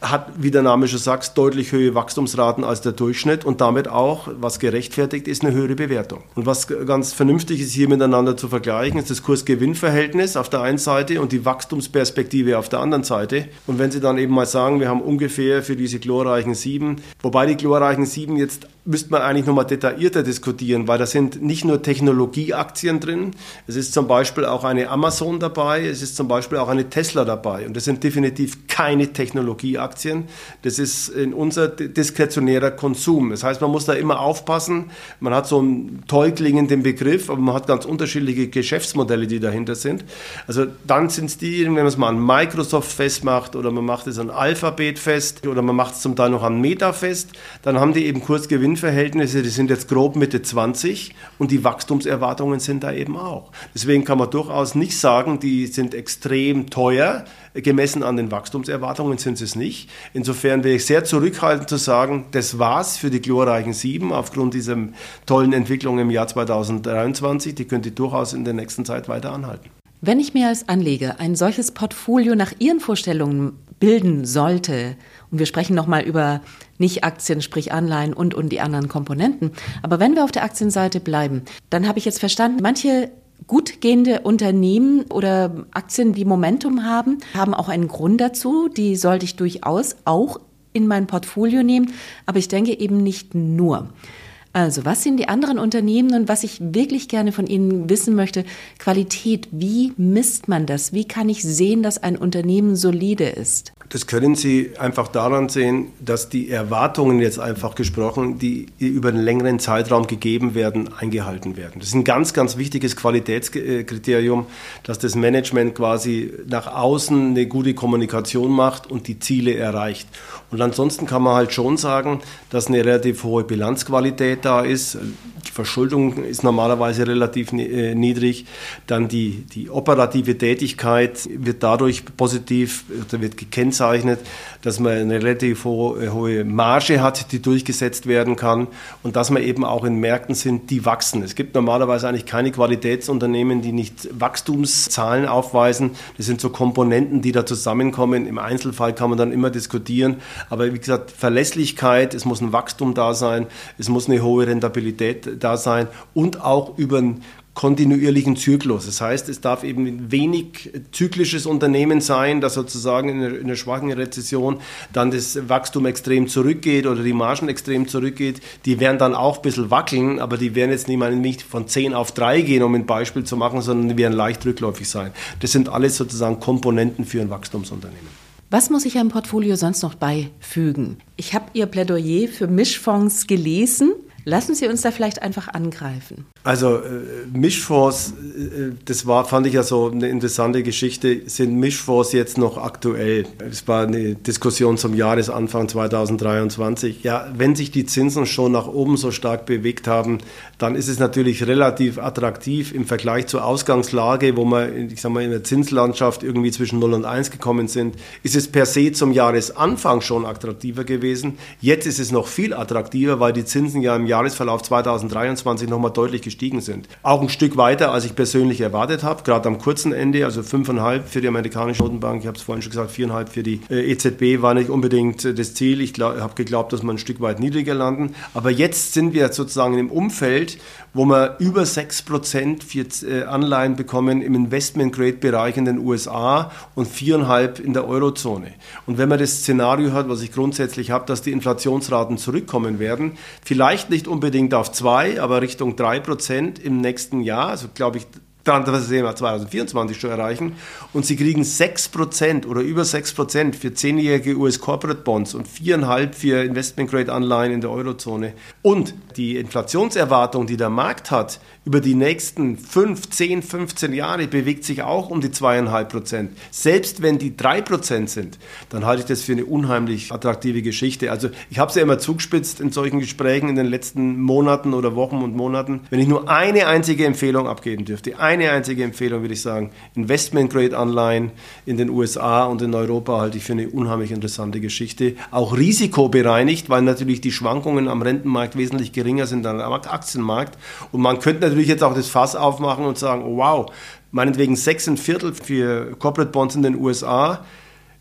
hat, wie der Name schon sagt, deutlich höhere Wachstumsraten als der Durchschnitt und damit auch, was gerechtfertigt ist, eine höhere Bewertung. Und was ganz vernünftig ist, hier miteinander zu vergleichen, ist das Kurs-Gewinn-Verhältnis auf der einen Seite und die Wachstumsperspektive auf der anderen Seite. Und wenn Sie dann eben mal sagen, wir haben ungefähr für diese glorreichen sieben, wobei die glorreichen sieben jetzt müsste man eigentlich nochmal detaillierter diskutieren, weil da sind nicht nur Technologieaktien drin, es ist zum Beispiel auch eine Amazon dabei, es ist zum Beispiel auch eine Tesla dabei und das sind definitiv keine Technologieaktien, das ist in unser diskretionärer Konsum. Das heißt, man muss da immer aufpassen, man hat so einen toll klingenden Begriff, aber man hat ganz unterschiedliche Geschäftsmodelle, die dahinter sind. Also dann sind es die, wenn man es mal an Microsoft festmacht oder man macht es an Alphabet fest oder man macht es zum Teil noch an Meta fest, dann haben die eben Kursgewinn Verhältnisse, die sind jetzt grob Mitte 20 und die Wachstumserwartungen sind da eben auch. Deswegen kann man durchaus nicht sagen, die sind extrem teuer. Gemessen an den Wachstumserwartungen sind sie es nicht. Insofern wäre ich sehr zurückhaltend zu sagen, das war's für die glorreichen Sieben aufgrund dieser tollen Entwicklung im Jahr 2023. Die könnte durchaus in der nächsten Zeit weiter anhalten. Wenn ich mir als Anleger ein solches Portfolio nach Ihren Vorstellungen bilden sollte, und wir sprechen nochmal über Nicht-Aktien, sprich Anleihen und, und die anderen Komponenten. Aber wenn wir auf der Aktienseite bleiben, dann habe ich jetzt verstanden, manche gut gehende Unternehmen oder Aktien, die Momentum haben, haben auch einen Grund dazu. Die sollte ich durchaus auch in mein Portfolio nehmen. Aber ich denke eben nicht nur. Also, was sind die anderen Unternehmen und was ich wirklich gerne von Ihnen wissen möchte, Qualität, wie misst man das? Wie kann ich sehen, dass ein Unternehmen solide ist? Das können Sie einfach daran sehen, dass die Erwartungen jetzt einfach gesprochen, die über einen längeren Zeitraum gegeben werden, eingehalten werden. Das ist ein ganz, ganz wichtiges Qualitätskriterium, dass das Management quasi nach außen eine gute Kommunikation macht und die Ziele erreicht. Und ansonsten kann man halt schon sagen, dass eine relativ hohe Bilanzqualität da ist. Die Verschuldung ist normalerweise relativ äh, niedrig. Dann die, die operative Tätigkeit wird dadurch positiv, wird gekennzeichnet, dass man eine relativ hohe, hohe Marge hat, die durchgesetzt werden kann und dass man eben auch in Märkten sind, die wachsen. Es gibt normalerweise eigentlich keine Qualitätsunternehmen, die nicht Wachstumszahlen aufweisen. Das sind so Komponenten, die da zusammenkommen. Im Einzelfall kann man dann immer diskutieren. Aber wie gesagt, Verlässlichkeit, es muss ein Wachstum da sein, es muss eine hohe Rentabilität da sein und auch über ein kontinuierlichen Zyklus. Das heißt, es darf eben wenig zyklisches Unternehmen sein, das sozusagen in einer, in einer schwachen Rezession dann das Wachstum extrem zurückgeht oder die Margen extrem zurückgeht. Die werden dann auch ein bisschen wackeln, aber die werden jetzt nicht von 10 auf 3 gehen, um ein Beispiel zu machen, sondern die werden leicht rückläufig sein. Das sind alles sozusagen Komponenten für ein Wachstumsunternehmen. Was muss ich einem Portfolio sonst noch beifügen? Ich habe Ihr Plädoyer für Mischfonds gelesen Lassen Sie uns da vielleicht einfach angreifen. Also äh, Mischfonds, äh, das war, fand ich ja so eine interessante Geschichte. Sind Mischfonds jetzt noch aktuell? Es war eine Diskussion zum Jahresanfang 2023. Ja, wenn sich die Zinsen schon nach oben so stark bewegt haben, dann ist es natürlich relativ attraktiv im Vergleich zur Ausgangslage, wo wir, ich sag mal, in der Zinslandschaft irgendwie zwischen 0 und 1 gekommen sind, ist es per se zum Jahresanfang schon attraktiver gewesen. Jetzt ist es noch viel attraktiver, weil die Zinsen ja im Jahresverlauf 2023 nochmal deutlich gestiegen sind. Auch ein Stück weiter, als ich persönlich erwartet habe, gerade am kurzen Ende, also 5,5 für die amerikanische Notenbank, ich habe es vorhin schon gesagt, 4,5 für die äh, EZB war nicht unbedingt äh, das Ziel. Ich habe geglaubt, dass wir ein Stück weit niedriger landen. Aber jetzt sind wir sozusagen im Umfeld, wo wir über 6% für äh, Anleihen bekommen im Investment-Grade-Bereich in den USA und 4,5% in der Eurozone. Und wenn man das Szenario hat, was ich grundsätzlich habe, dass die Inflationsraten zurückkommen werden, vielleicht nicht unbedingt auf 2, aber Richtung 3% im nächsten Jahr, also glaube ich das wir 2024 schon erreichen. Und sie kriegen 6% oder über 6% für 10-jährige US Corporate Bonds und 4,5% für Investment Grade Anleihen in der Eurozone. Und die Inflationserwartung, die der Markt hat, über die nächsten 5, 10, 15 Jahre bewegt sich auch um die 2,5 Selbst wenn die 3 sind, dann halte ich das für eine unheimlich attraktive Geschichte. Also ich habe es ja immer zugespitzt in solchen Gesprächen in den letzten Monaten oder Wochen und Monaten. Wenn ich nur eine einzige Empfehlung abgeben dürfte, eine einzige Empfehlung würde ich sagen, Investment-Grade-Anleihen in den USA und in Europa halte ich für eine unheimlich interessante Geschichte. Auch risikobereinigt, weil natürlich die Schwankungen am Rentenmarkt wesentlich geringer sind als am Aktienmarkt. Und man könnte natürlich natürlich jetzt auch das Fass aufmachen und sagen, oh, wow, meinetwegen sechs ein Viertel für Corporate Bonds in den USA,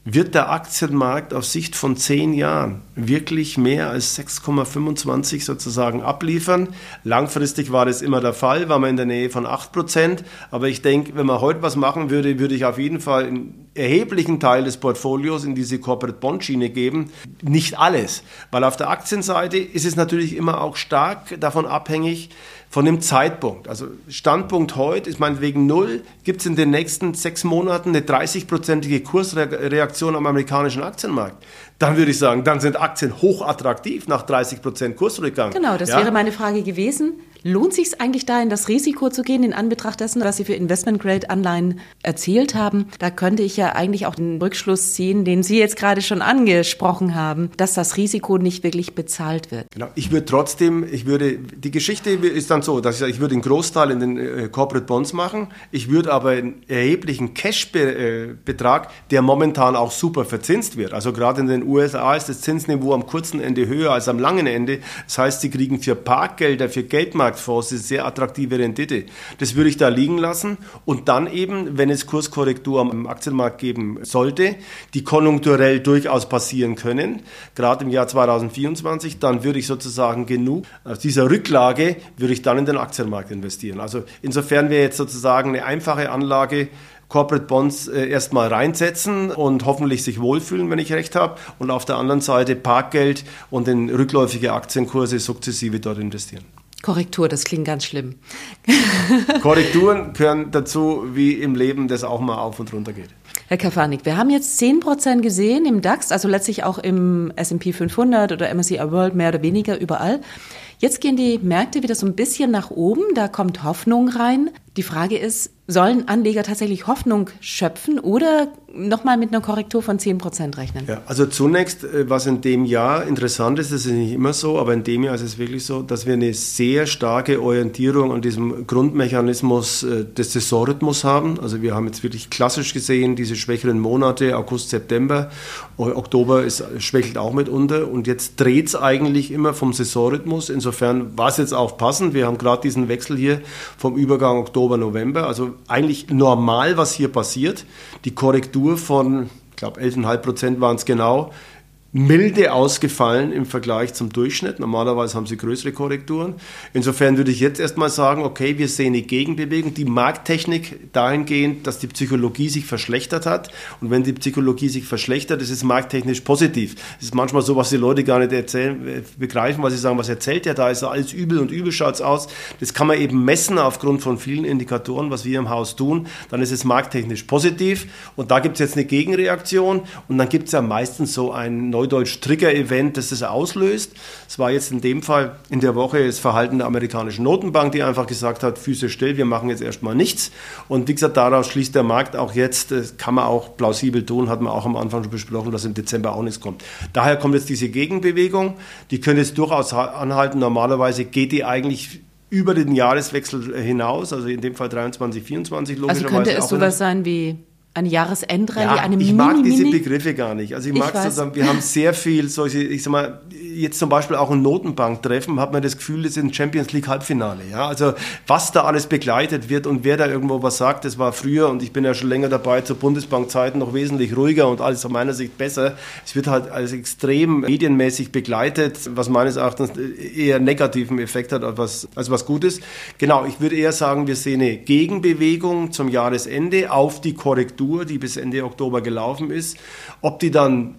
wird der Aktienmarkt auf Sicht von zehn Jahren wirklich mehr als 6,25 sozusagen abliefern. Langfristig war das immer der Fall, war man in der Nähe von 8 Prozent. Aber ich denke, wenn man heute was machen würde, würde ich auf jeden Fall einen erheblichen Teil des Portfolios in diese Corporate Bond Schiene geben. Nicht alles, weil auf der Aktienseite ist es natürlich immer auch stark davon abhängig, von dem Zeitpunkt. Also Standpunkt heute ist meinetwegen null, gibt es in den nächsten sechs Monaten eine 30-prozentige Kursreaktion am amerikanischen Aktienmarkt. Dann würde ich sagen, dann sind Aktien hochattraktiv nach 30 Prozent Kursrückgang. Genau, das ja? wäre meine Frage gewesen. Lohnt sich es eigentlich da, in das Risiko zu gehen, in Anbetracht dessen, was Sie für Investment-Grade-Anleihen erzielt haben? Da könnte ich ja eigentlich auch den Rückschluss ziehen, den Sie jetzt gerade schon angesprochen haben, dass das Risiko nicht wirklich bezahlt wird. Genau. Ich würde trotzdem, ich würde, die Geschichte ist dann so, dass ich, ich würde einen Großteil in den äh, Corporate Bonds machen. Ich würde aber einen erheblichen Cash-Betrag, der momentan auch super verzinst wird. Also gerade in den USA ist das Zinsniveau am kurzen Ende höher als am langen Ende. Das heißt, Sie kriegen für Parkgelder, für Geldmarkt Aktienmarktfonds, eine sehr attraktive Rendite. Das würde ich da liegen lassen und dann eben, wenn es Kurskorrektur am Aktienmarkt geben sollte, die konjunkturell durchaus passieren können, gerade im Jahr 2024, dann würde ich sozusagen genug aus dieser Rücklage würde ich dann in den Aktienmarkt investieren. Also insofern wäre jetzt sozusagen eine einfache Anlage Corporate Bonds äh, erstmal reinsetzen und hoffentlich sich wohlfühlen, wenn ich recht habe. Und auf der anderen Seite Parkgeld und in rückläufige Aktienkurse sukzessive dort investieren. Korrektur, das klingt ganz schlimm. Korrekturen gehören dazu, wie im Leben das auch mal auf und runter geht. Herr Kafanik, wir haben jetzt 10% gesehen im DAX, also letztlich auch im S&P 500 oder MSCI World mehr oder weniger überall. Jetzt gehen die Märkte wieder so ein bisschen nach oben, da kommt Hoffnung rein. Die Frage ist, sollen Anleger tatsächlich Hoffnung schöpfen oder nochmal mit einer Korrektur von 10 Prozent rechnen? Ja, also zunächst, äh, was in dem Jahr interessant ist, das ist nicht immer so, aber in dem Jahr ist es wirklich so, dass wir eine sehr starke Orientierung an diesem Grundmechanismus äh, des Saisonrhythmus haben. Also wir haben jetzt wirklich klassisch gesehen diese schwächeren Monate, August, September, Oktober ist, schwächelt auch mitunter und jetzt dreht es eigentlich immer vom Saisonrhythmus. Insofern war es jetzt auch passend. Wir haben gerade diesen Wechsel hier vom Übergang Oktober, November, also eigentlich normal, was hier passiert. Die Korrektur von, ich glaube, 11,5 Prozent waren es genau, milde ausgefallen im Vergleich zum Durchschnitt. Normalerweise haben sie größere Korrekturen. Insofern würde ich jetzt erstmal sagen, okay, wir sehen eine Gegenbewegung, die Markttechnik dahingehend, dass die Psychologie sich verschlechtert hat. Und wenn die Psychologie sich verschlechtert, ist es markttechnisch positiv. Es ist manchmal so, was die Leute gar nicht erzählen, äh, begreifen, was sie sagen, was erzählt der da, ist alles übel und übel schaut es aus. Das kann man eben messen aufgrund von vielen Indikatoren, was wir im Haus tun. Dann ist es markttechnisch positiv. Und da gibt es jetzt eine Gegenreaktion. Und dann gibt es ja meistens so ein neues neudeutsch Trigger-Event, das das auslöst. Es war jetzt in dem Fall in der Woche das Verhalten der amerikanischen Notenbank, die einfach gesagt hat, Füße still, wir machen jetzt erstmal nichts. Und wie gesagt, daraus schließt der Markt auch jetzt, das kann man auch plausibel tun, hat man auch am Anfang schon besprochen, dass im Dezember auch nichts kommt. Daher kommt jetzt diese Gegenbewegung, die könnte jetzt durchaus anhalten. Normalerweise geht die eigentlich über den Jahreswechsel hinaus, also in dem Fall 23, 24 logischerweise. Also könnte es sowas sein wie eine Jahresendrallye, ja, eine Ich mag diese Begriffe gar nicht. Also ich, ich mag sozusagen, wir haben sehr viel solche, ich sag mal, jetzt zum Beispiel auch ein Notenbanktreffen, hat man das Gefühl, das ist ein Champions League Halbfinale. Ja? Also was da alles begleitet wird und wer da irgendwo was sagt, das war früher und ich bin ja schon länger dabei, zur Bundesbankzeiten noch wesentlich ruhiger und alles aus meiner Sicht besser. Es wird halt als extrem medienmäßig begleitet, was meines Erachtens eher negativen Effekt hat als was, als was Gutes. Genau, ich würde eher sagen, wir sehen eine Gegenbewegung zum Jahresende auf die Korrektur, die bis Ende Oktober gelaufen ist. Ob die dann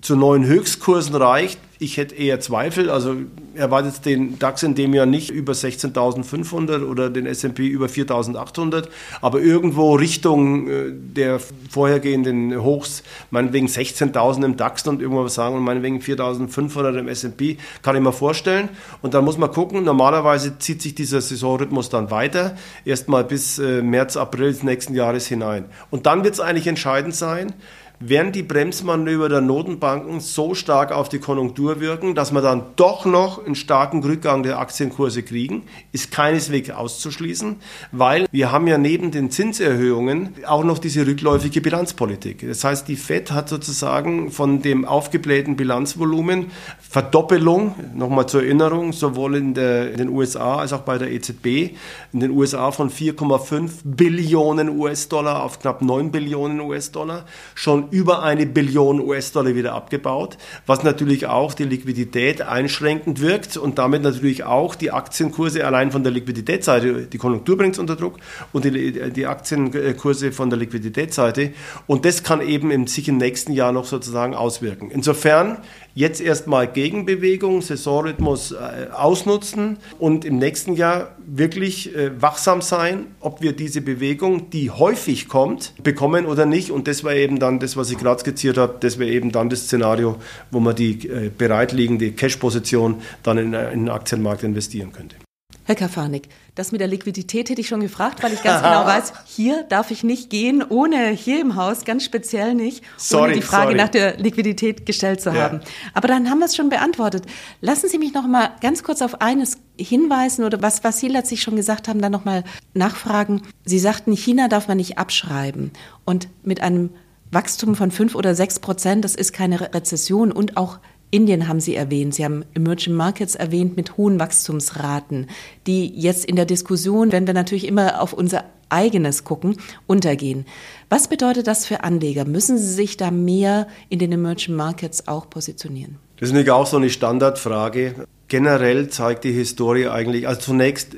zu neuen Höchstkursen reicht, ich hätte eher Zweifel. Also erwartet den DAX in dem Jahr nicht über 16.500 oder den S&P über 4.800, aber irgendwo Richtung äh, der vorhergehenden Hochs, meinetwegen 16.000 im DAX und irgendwas sagen und meinetwegen 4.500 im S&P, kann ich mir vorstellen. Und dann muss man gucken, normalerweise zieht sich dieser Saisonrhythmus dann weiter, erstmal bis äh, März, April des nächsten Jahres hinein. Und dann wird es eigentlich entscheidend sein, werden die Bremsmanöver der Notenbanken so stark auf die Konjunktur wirken, dass wir dann doch noch einen starken Rückgang der Aktienkurse kriegen, ist keineswegs auszuschließen, weil wir haben ja neben den Zinserhöhungen auch noch diese rückläufige Bilanzpolitik. Das heißt, die Fed hat sozusagen von dem aufgeblähten Bilanzvolumen Verdoppelung, nochmal zur Erinnerung, sowohl in, der, in den USA als auch bei der EZB, in den USA von 4,5 Billionen US-Dollar auf knapp 9 Billionen US-Dollar, schon über eine Billion US-Dollar wieder abgebaut, was natürlich auch die Liquidität einschränkend wirkt und damit natürlich auch die Aktienkurse allein von der Liquiditätsseite, die Konjunktur bringt es unter Druck und die, die Aktienkurse von der Liquiditätsseite und das kann eben im, sich im nächsten Jahr noch sozusagen auswirken. Insofern Jetzt erstmal Gegenbewegung, Saisonrhythmus äh, ausnutzen und im nächsten Jahr wirklich äh, wachsam sein, ob wir diese Bewegung, die häufig kommt, bekommen oder nicht. Und das war eben dann das, was ich gerade skizziert habe, das wäre eben dann das Szenario, wo man die äh, bereitliegende Cash-Position dann in, in den Aktienmarkt investieren könnte. Herr Kafanik, das mit der Liquidität hätte ich schon gefragt, weil ich ganz genau weiß, hier darf ich nicht gehen, ohne hier im Haus ganz speziell nicht, sorry, ohne die Frage sorry. nach der Liquidität gestellt zu haben. Ja. Aber dann haben wir es schon beantwortet. Lassen Sie mich noch mal ganz kurz auf eines hinweisen oder was, was Sie letztlich schon gesagt haben, dann noch mal nachfragen. Sie sagten, China darf man nicht abschreiben. Und mit einem Wachstum von fünf oder sechs Prozent, das ist keine Rezession und auch Indien haben Sie erwähnt. Sie haben Emerging Markets erwähnt mit hohen Wachstumsraten, die jetzt in der Diskussion, wenn wir natürlich immer auf unser eigenes gucken, untergehen. Was bedeutet das für Anleger? Müssen sie sich da mehr in den Emerging Markets auch positionieren? Das ist natürlich auch so eine Standardfrage. Generell zeigt die Historie eigentlich, also zunächst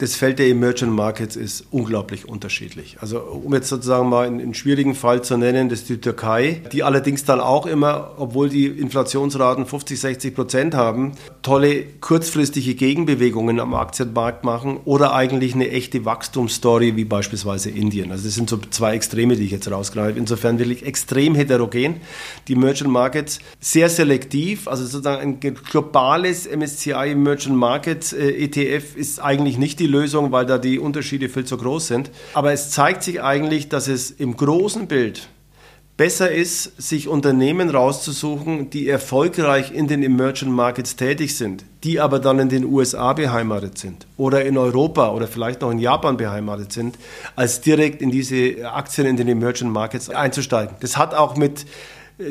das Feld der Emerging Markets ist unglaublich unterschiedlich. Also um jetzt sozusagen mal einen, einen, schwierigen Fall zu nennen, das ist die Türkei, die allerdings dann auch immer, obwohl die Inflationsraten 50, 60 Prozent haben, tolle kurzfristige Gegenbewegungen am Aktienmarkt machen oder eigentlich eine echte Wachstumsstory wie beispielsweise Indien. Also das sind so zwei Extreme, die ich jetzt rausgreife. Insofern wirklich extrem heterogen. Die Emerging Markets sehr selektiv, also sozusagen ein globales MSCI Emerging Markets äh, ETF ist eigentlich nicht die Lösung, weil da die Unterschiede viel zu groß sind. Aber es zeigt sich eigentlich, dass es im großen Bild besser ist, sich Unternehmen rauszusuchen, die erfolgreich in den Emerging Markets tätig sind, die aber dann in den USA beheimatet sind oder in Europa oder vielleicht noch in Japan beheimatet sind, als direkt in diese Aktien in den Emerging Markets einzusteigen. Das hat auch mit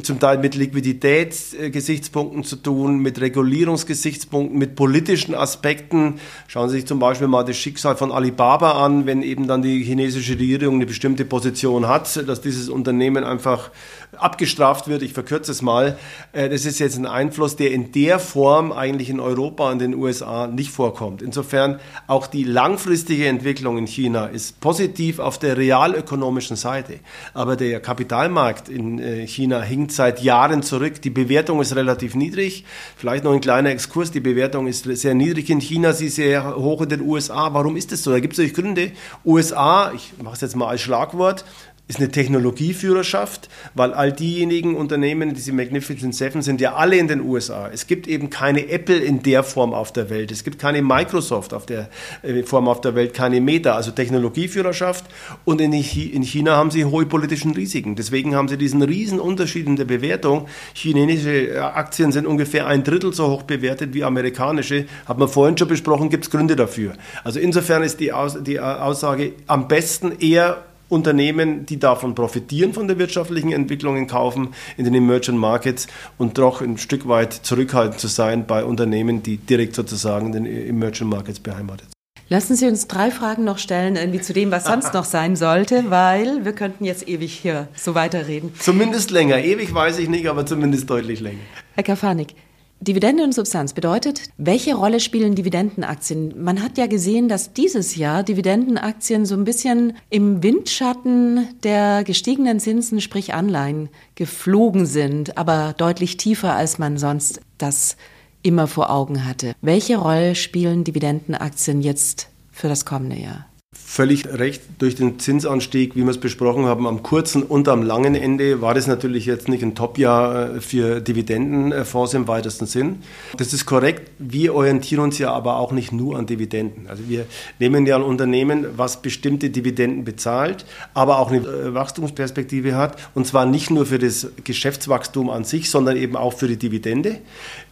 zum Teil mit Liquiditätsgesichtspunkten zu tun, mit Regulierungsgesichtspunkten, mit politischen Aspekten. Schauen Sie sich zum Beispiel mal das Schicksal von Alibaba an, wenn eben dann die chinesische Regierung eine bestimmte Position hat, dass dieses Unternehmen einfach abgestraft wird. Ich verkürze es mal. Äh, das ist jetzt ein Einfluss, der in der Form eigentlich in Europa und den USA nicht vorkommt. Insofern auch die langfristige Entwicklung in China ist positiv auf der realökonomischen Seite. Aber der Kapitalmarkt in äh, China hinkt seit Jahren zurück. Die Bewertung ist relativ niedrig. Vielleicht noch ein kleiner Exkurs. Die Bewertung ist sehr niedrig in China, sie ist sehr hoch in den USA. Warum ist das so? Da gibt es natürlich Gründe. USA, ich mache es jetzt mal als Schlagwort, ist eine Technologieführerschaft, weil all diejenigen Unternehmen, diese Magnificent Seven, sind ja alle in den USA. Es gibt eben keine Apple in der Form auf der Welt. Es gibt keine Microsoft auf der äh, Form auf der Welt, keine Meta, also Technologieführerschaft. Und in China haben sie hohe politischen Risiken. Deswegen haben sie diesen riesen Unterschied in der Bewertung. Chinesische äh, Aktien sind ungefähr ein Drittel so hoch bewertet wie amerikanische. Hat man vorhin schon besprochen, gibt es Gründe dafür. Also insofern ist die, die Aussage am besten eher Unternehmen, die davon profitieren, von der wirtschaftlichen Entwicklung kaufen in den Emerging Markets und doch ein Stück weit zurückhaltend zu sein bei Unternehmen, die direkt sozusagen in den Emerging Markets beheimatet sind. Lassen Sie uns drei Fragen noch stellen, irgendwie zu dem, was sonst noch sein sollte, weil wir könnten jetzt ewig hier so weiterreden. Zumindest länger. Ewig weiß ich nicht, aber zumindest deutlich länger. Herr Kafanik, Dividende und Substanz bedeutet, welche Rolle spielen Dividendenaktien? Man hat ja gesehen, dass dieses Jahr Dividendenaktien so ein bisschen im Windschatten der gestiegenen Zinsen, sprich Anleihen, geflogen sind, aber deutlich tiefer, als man sonst das immer vor Augen hatte. Welche Rolle spielen Dividendenaktien jetzt für das kommende Jahr? Völlig recht. Durch den Zinsanstieg, wie wir es besprochen haben, am kurzen und am langen Ende war das natürlich jetzt nicht ein Top-Jahr äh, für Dividendenfonds im weitesten Sinn. Das ist korrekt. Wir orientieren uns ja aber auch nicht nur an Dividenden. Also wir nehmen ja ein Unternehmen, was bestimmte Dividenden bezahlt, aber auch eine äh, Wachstumsperspektive hat. Und zwar nicht nur für das Geschäftswachstum an sich, sondern eben auch für die Dividende.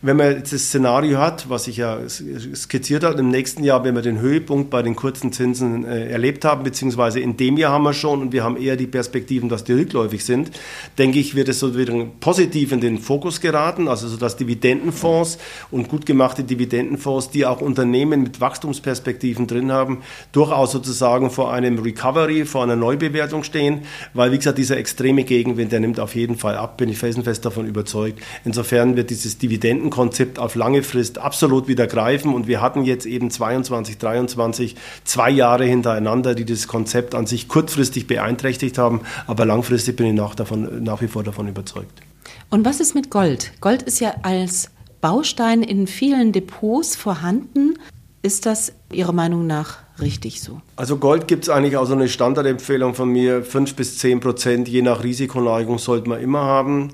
Wenn man jetzt das Szenario hat, was ich ja skizziert habe, im nächsten Jahr, wenn wir den Höhepunkt bei den kurzen Zinsen äh, erlebt haben, beziehungsweise in dem Jahr haben wir schon und wir haben eher die Perspektiven, dass die rückläufig sind, denke ich, wird es so wieder positiv in den Fokus geraten, also so dass Dividendenfonds und gut gemachte Dividendenfonds, die auch Unternehmen mit Wachstumsperspektiven drin haben, durchaus sozusagen vor einem Recovery, vor einer Neubewertung stehen, weil wie gesagt, dieser extreme Gegenwind, der nimmt auf jeden Fall ab, bin ich felsenfest davon überzeugt. Insofern wird dieses Dividendenkonzept auf lange Frist absolut wieder greifen und wir hatten jetzt eben 22, 23, zwei Jahre hinter hintereinander, die das Konzept an sich kurzfristig beeinträchtigt haben, aber langfristig bin ich nach, davon, nach wie vor davon überzeugt. Und was ist mit Gold? Gold ist ja als Baustein in vielen Depots vorhanden. Ist das Ihrer Meinung nach richtig so? Also Gold gibt es eigentlich auch so eine Standardempfehlung von mir, 5 bis 10 Prozent, je nach Risikoneigung sollte man immer haben.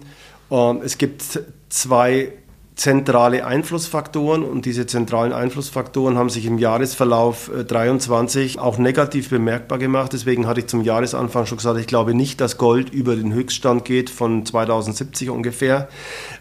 Ähm, es gibt zwei zentrale Einflussfaktoren und diese zentralen Einflussfaktoren haben sich im Jahresverlauf 23 äh, auch negativ bemerkbar gemacht. Deswegen hatte ich zum Jahresanfang schon gesagt, ich glaube nicht, dass Gold über den Höchststand geht von 2070 ungefähr,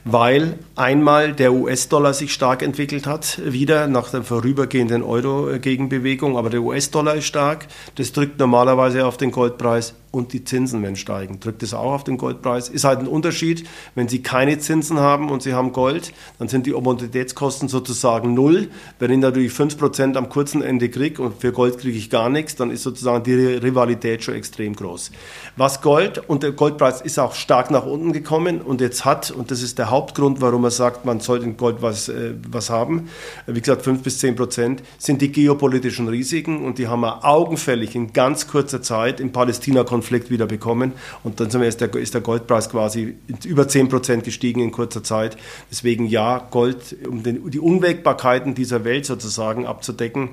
weil einmal der US-Dollar sich stark entwickelt hat, wieder nach der vorübergehenden Euro-Gegenbewegung, aber der US-Dollar ist stark. Das drückt normalerweise auf den Goldpreis und die Zinsen werden steigen. Drückt es auch auf den Goldpreis? Ist halt ein Unterschied, wenn Sie keine Zinsen haben und Sie haben Gold, dann sind die Opportunitätskosten sozusagen null. Wenn ich natürlich 5% am kurzen Ende kriege und für Gold kriege ich gar nichts, dann ist sozusagen die Rivalität schon extrem groß. Was Gold, und der Goldpreis ist auch stark nach unten gekommen und jetzt hat, und das ist der Hauptgrund, warum er sagt, man sollte in Gold was, äh, was haben, wie gesagt 5 bis 10 Prozent, sind die geopolitischen Risiken und die haben wir augenfällig in ganz kurzer Zeit im Palästina-Konflikt wieder bekommen und dann ist der, ist der Goldpreis quasi über 10 Prozent gestiegen in kurzer Zeit. Deswegen ja, Gold, um den, die Unwägbarkeiten dieser Welt sozusagen abzudecken.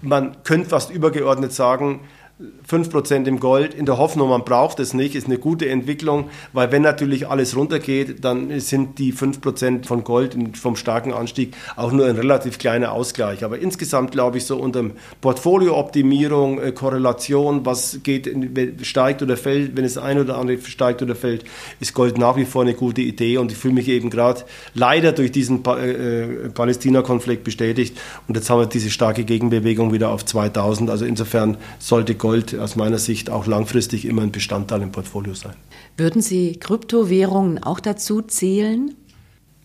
Man könnte fast übergeordnet sagen, 5% im Gold, in der Hoffnung, man braucht es nicht, ist eine gute Entwicklung, weil wenn natürlich alles runtergeht, dann sind die 5% von Gold vom starken Anstieg auch nur ein relativ kleiner Ausgleich. Aber insgesamt glaube ich so unter Portfoliooptimierung, äh, Korrelation, was geht, steigt oder fällt, wenn es ein oder andere steigt oder fällt, ist Gold nach wie vor eine gute Idee und ich fühle mich eben gerade leider durch diesen pa äh, Palästina-Konflikt bestätigt und jetzt haben wir diese starke Gegenbewegung wieder auf 2000. Also insofern sollte Gold Gold aus meiner Sicht auch langfristig immer ein Bestandteil im Portfolio sein. Würden Sie Kryptowährungen auch dazu zählen?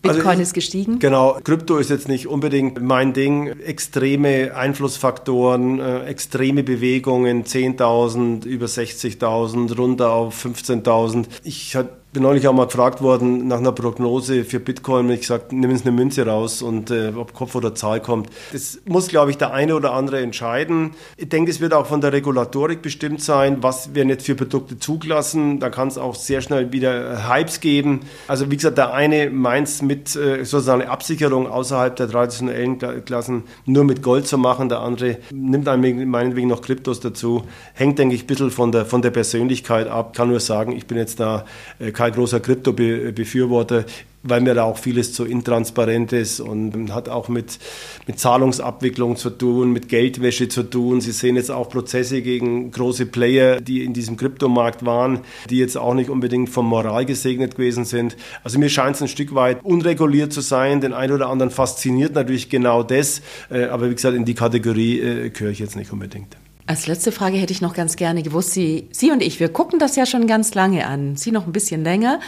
Bitcoin also ist gestiegen? Genau, Krypto ist jetzt nicht unbedingt mein Ding. Extreme Einflussfaktoren, äh, extreme Bewegungen, 10.000, über 60.000, runter auf 15.000. Ich bin neulich auch mal gefragt worden nach einer Prognose für Bitcoin. Ich gesagt, nimm uns eine Münze raus und äh, ob Kopf oder Zahl kommt. Das muss, glaube ich, der eine oder andere entscheiden. Ich denke, es wird auch von der Regulatorik bestimmt sein, was werden jetzt für Produkte zugelassen. Da kann es auch sehr schnell wieder Hypes geben. Also wie gesagt, der eine meint es mit äh, sozusagen Absicherung außerhalb der traditionellen Klassen nur mit Gold zu machen. Der andere nimmt meinetwegen noch Kryptos dazu. Hängt, denke ich, ein bisschen von der, von der Persönlichkeit ab. Kann nur sagen, ich bin jetzt da äh, kein großer Krypto-Befürworter, weil mir da auch vieles zu intransparent ist und hat auch mit, mit Zahlungsabwicklung zu tun, mit Geldwäsche zu tun. Sie sehen jetzt auch Prozesse gegen große Player, die in diesem Kryptomarkt waren, die jetzt auch nicht unbedingt vom Moral gesegnet gewesen sind. Also mir scheint es ein Stück weit unreguliert zu sein. Den einen oder anderen fasziniert natürlich genau das. Äh, aber wie gesagt, in die Kategorie äh, gehöre ich jetzt nicht unbedingt. Als letzte Frage hätte ich noch ganz gerne gewusst, Sie, Sie und ich, wir gucken das ja schon ganz lange an, Sie noch ein bisschen länger.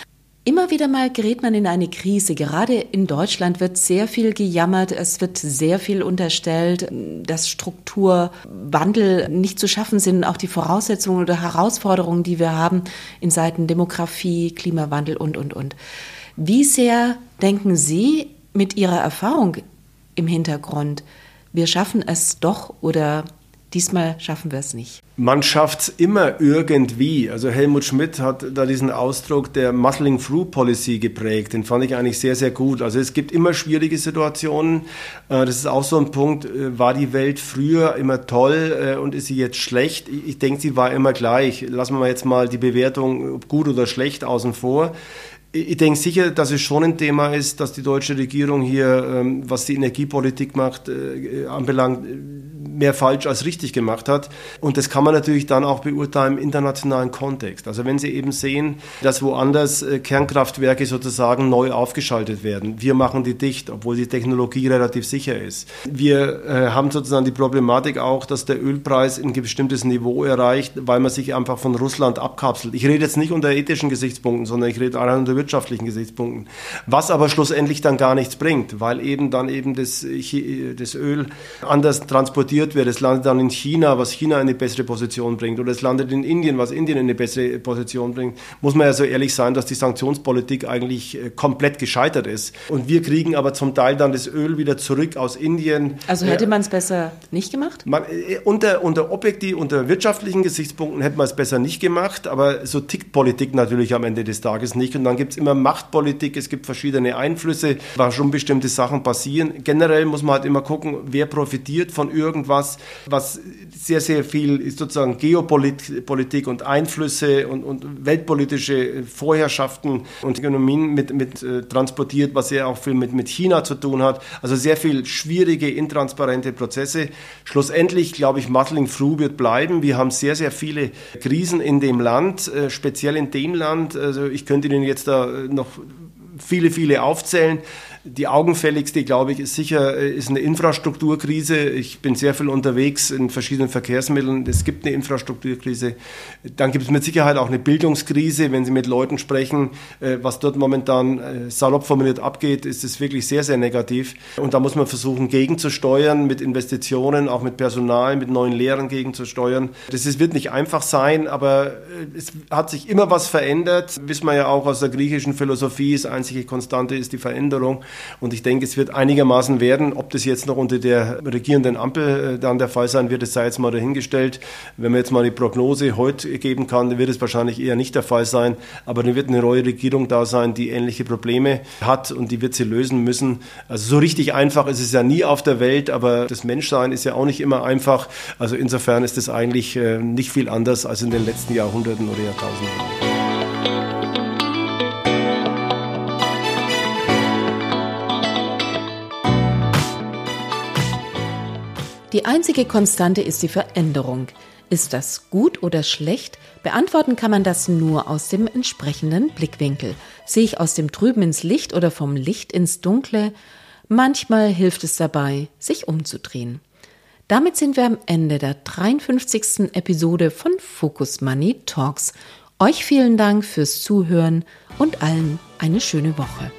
Immer wieder mal gerät man in eine Krise. Gerade in Deutschland wird sehr viel gejammert, es wird sehr viel unterstellt, dass Strukturwandel nicht zu schaffen sind, auch die Voraussetzungen oder Herausforderungen, die wir haben in Seiten Demografie, Klimawandel und, und, und. Wie sehr denken Sie mit Ihrer Erfahrung im Hintergrund, wir schaffen es doch oder Diesmal schaffen wir es nicht. Man schafft es immer irgendwie. Also Helmut Schmidt hat da diesen Ausdruck der Muscling Through Policy geprägt. Den fand ich eigentlich sehr, sehr gut. Also es gibt immer schwierige Situationen. Äh, das ist auch so ein Punkt. Äh, war die Welt früher immer toll äh, und ist sie jetzt schlecht? Ich denke, sie war immer gleich. Lassen wir jetzt mal die Bewertung, ob gut oder schlecht, außen vor. Ich denke sicher, dass es schon ein Thema ist, dass die deutsche Regierung hier, ähm, was die Energiepolitik macht, anbelangt, mehr falsch als richtig gemacht hat. Und das kann man natürlich dann auch beurteilen im internationalen Kontext. Also wenn Sie eben sehen, dass woanders äh, Kernkraftwerke sozusagen neu aufgeschaltet werden. Wir machen die dicht, obwohl die Technologie relativ sicher ist. Wir äh, haben sozusagen die Problematik auch, dass der Ölpreis ein bestimmtes Niveau erreicht, weil man sich einfach von Russland abkapselt. Ich rede jetzt nicht unter ethischen Gesichtspunkten, sondern ich rede allein unter wirtschaftlichen Gesichtspunkten. Was aber schlussendlich dann gar nichts bringt, weil eben dann eben das, das Öl anders transportiert exportiert wird. Es landet dann in China, was China in eine bessere Position bringt. Oder es landet in Indien, was Indien in eine bessere Position bringt. Muss man ja so ehrlich sein, dass die Sanktionspolitik eigentlich äh, komplett gescheitert ist. Und wir kriegen aber zum Teil dann das Öl wieder zurück aus Indien. Also hätte man es besser nicht gemacht? Man, äh, unter, unter objektiv, unter wirtschaftlichen Gesichtspunkten hätte man es besser nicht gemacht, aber so tickt Politik natürlich am Ende des Tages nicht. Und dann gibt es immer Machtpolitik, es gibt verschiedene Einflüsse, warum bestimmte Sachen passieren. Generell muss man halt immer gucken, wer profitiert von irgendwas was, was sehr, sehr viel sozusagen Geopolitik und Einflüsse und, und weltpolitische Vorherrschaften und Ökonomien mit, mit äh, transportiert, was sehr auch viel mit, mit China zu tun hat. Also sehr viel schwierige, intransparente Prozesse. Schlussendlich, glaube ich, Muddling Through wird bleiben. Wir haben sehr, sehr viele Krisen in dem Land, äh, speziell in dem Land. Also ich könnte Ihnen jetzt da noch viele, viele aufzählen. Die augenfälligste, glaube ich, ist sicher äh, ist eine Infrastrukturkrise. Ich bin sehr viel unterwegs in verschiedenen Verkehrsmitteln. Es gibt eine Infrastrukturkrise. Dann gibt es mit Sicherheit auch eine Bildungskrise. Wenn Sie mit Leuten sprechen, äh, was dort momentan äh, salopp formuliert abgeht, ist es wirklich sehr, sehr negativ. Und da muss man versuchen, gegenzusteuern mit Investitionen, auch mit Personal, mit neuen Lehrern gegenzusteuern. Das ist, wird nicht einfach sein, aber es hat sich immer was verändert. Wissen wir ja auch aus der griechischen Philosophie, das einzige Konstante ist die Veränderung. Und ich denke, es wird einigermaßen werden. Ob das jetzt noch unter der regierenden Ampel äh, dann der Fall sein wird, das sei jetzt mal dahingestellt. Wenn man jetzt mal die Prognose heute geben kann, dann wird es wahrscheinlich eher nicht der Fall sein. Aber dann wird eine neue Regierung da sein, die ähnliche Probleme hat und die wird sie lösen müssen. Also so richtig einfach ist es ja nie auf der Welt, aber das Menschsein ist ja auch nicht immer einfach. Also insofern ist es eigentlich äh, nicht viel anders als in den letzten Jahrhunderten oder Jahrtausenden. Die einzige Konstante ist die Veränderung. Ist das gut oder schlecht? Beantworten kann man das nur aus dem entsprechenden Blickwinkel. Sehe ich aus dem Trüben ins Licht oder vom Licht ins Dunkle? Manchmal hilft es dabei, sich umzudrehen. Damit sind wir am Ende der 53. Episode von Focus Money Talks. Euch vielen Dank fürs Zuhören und allen eine schöne Woche.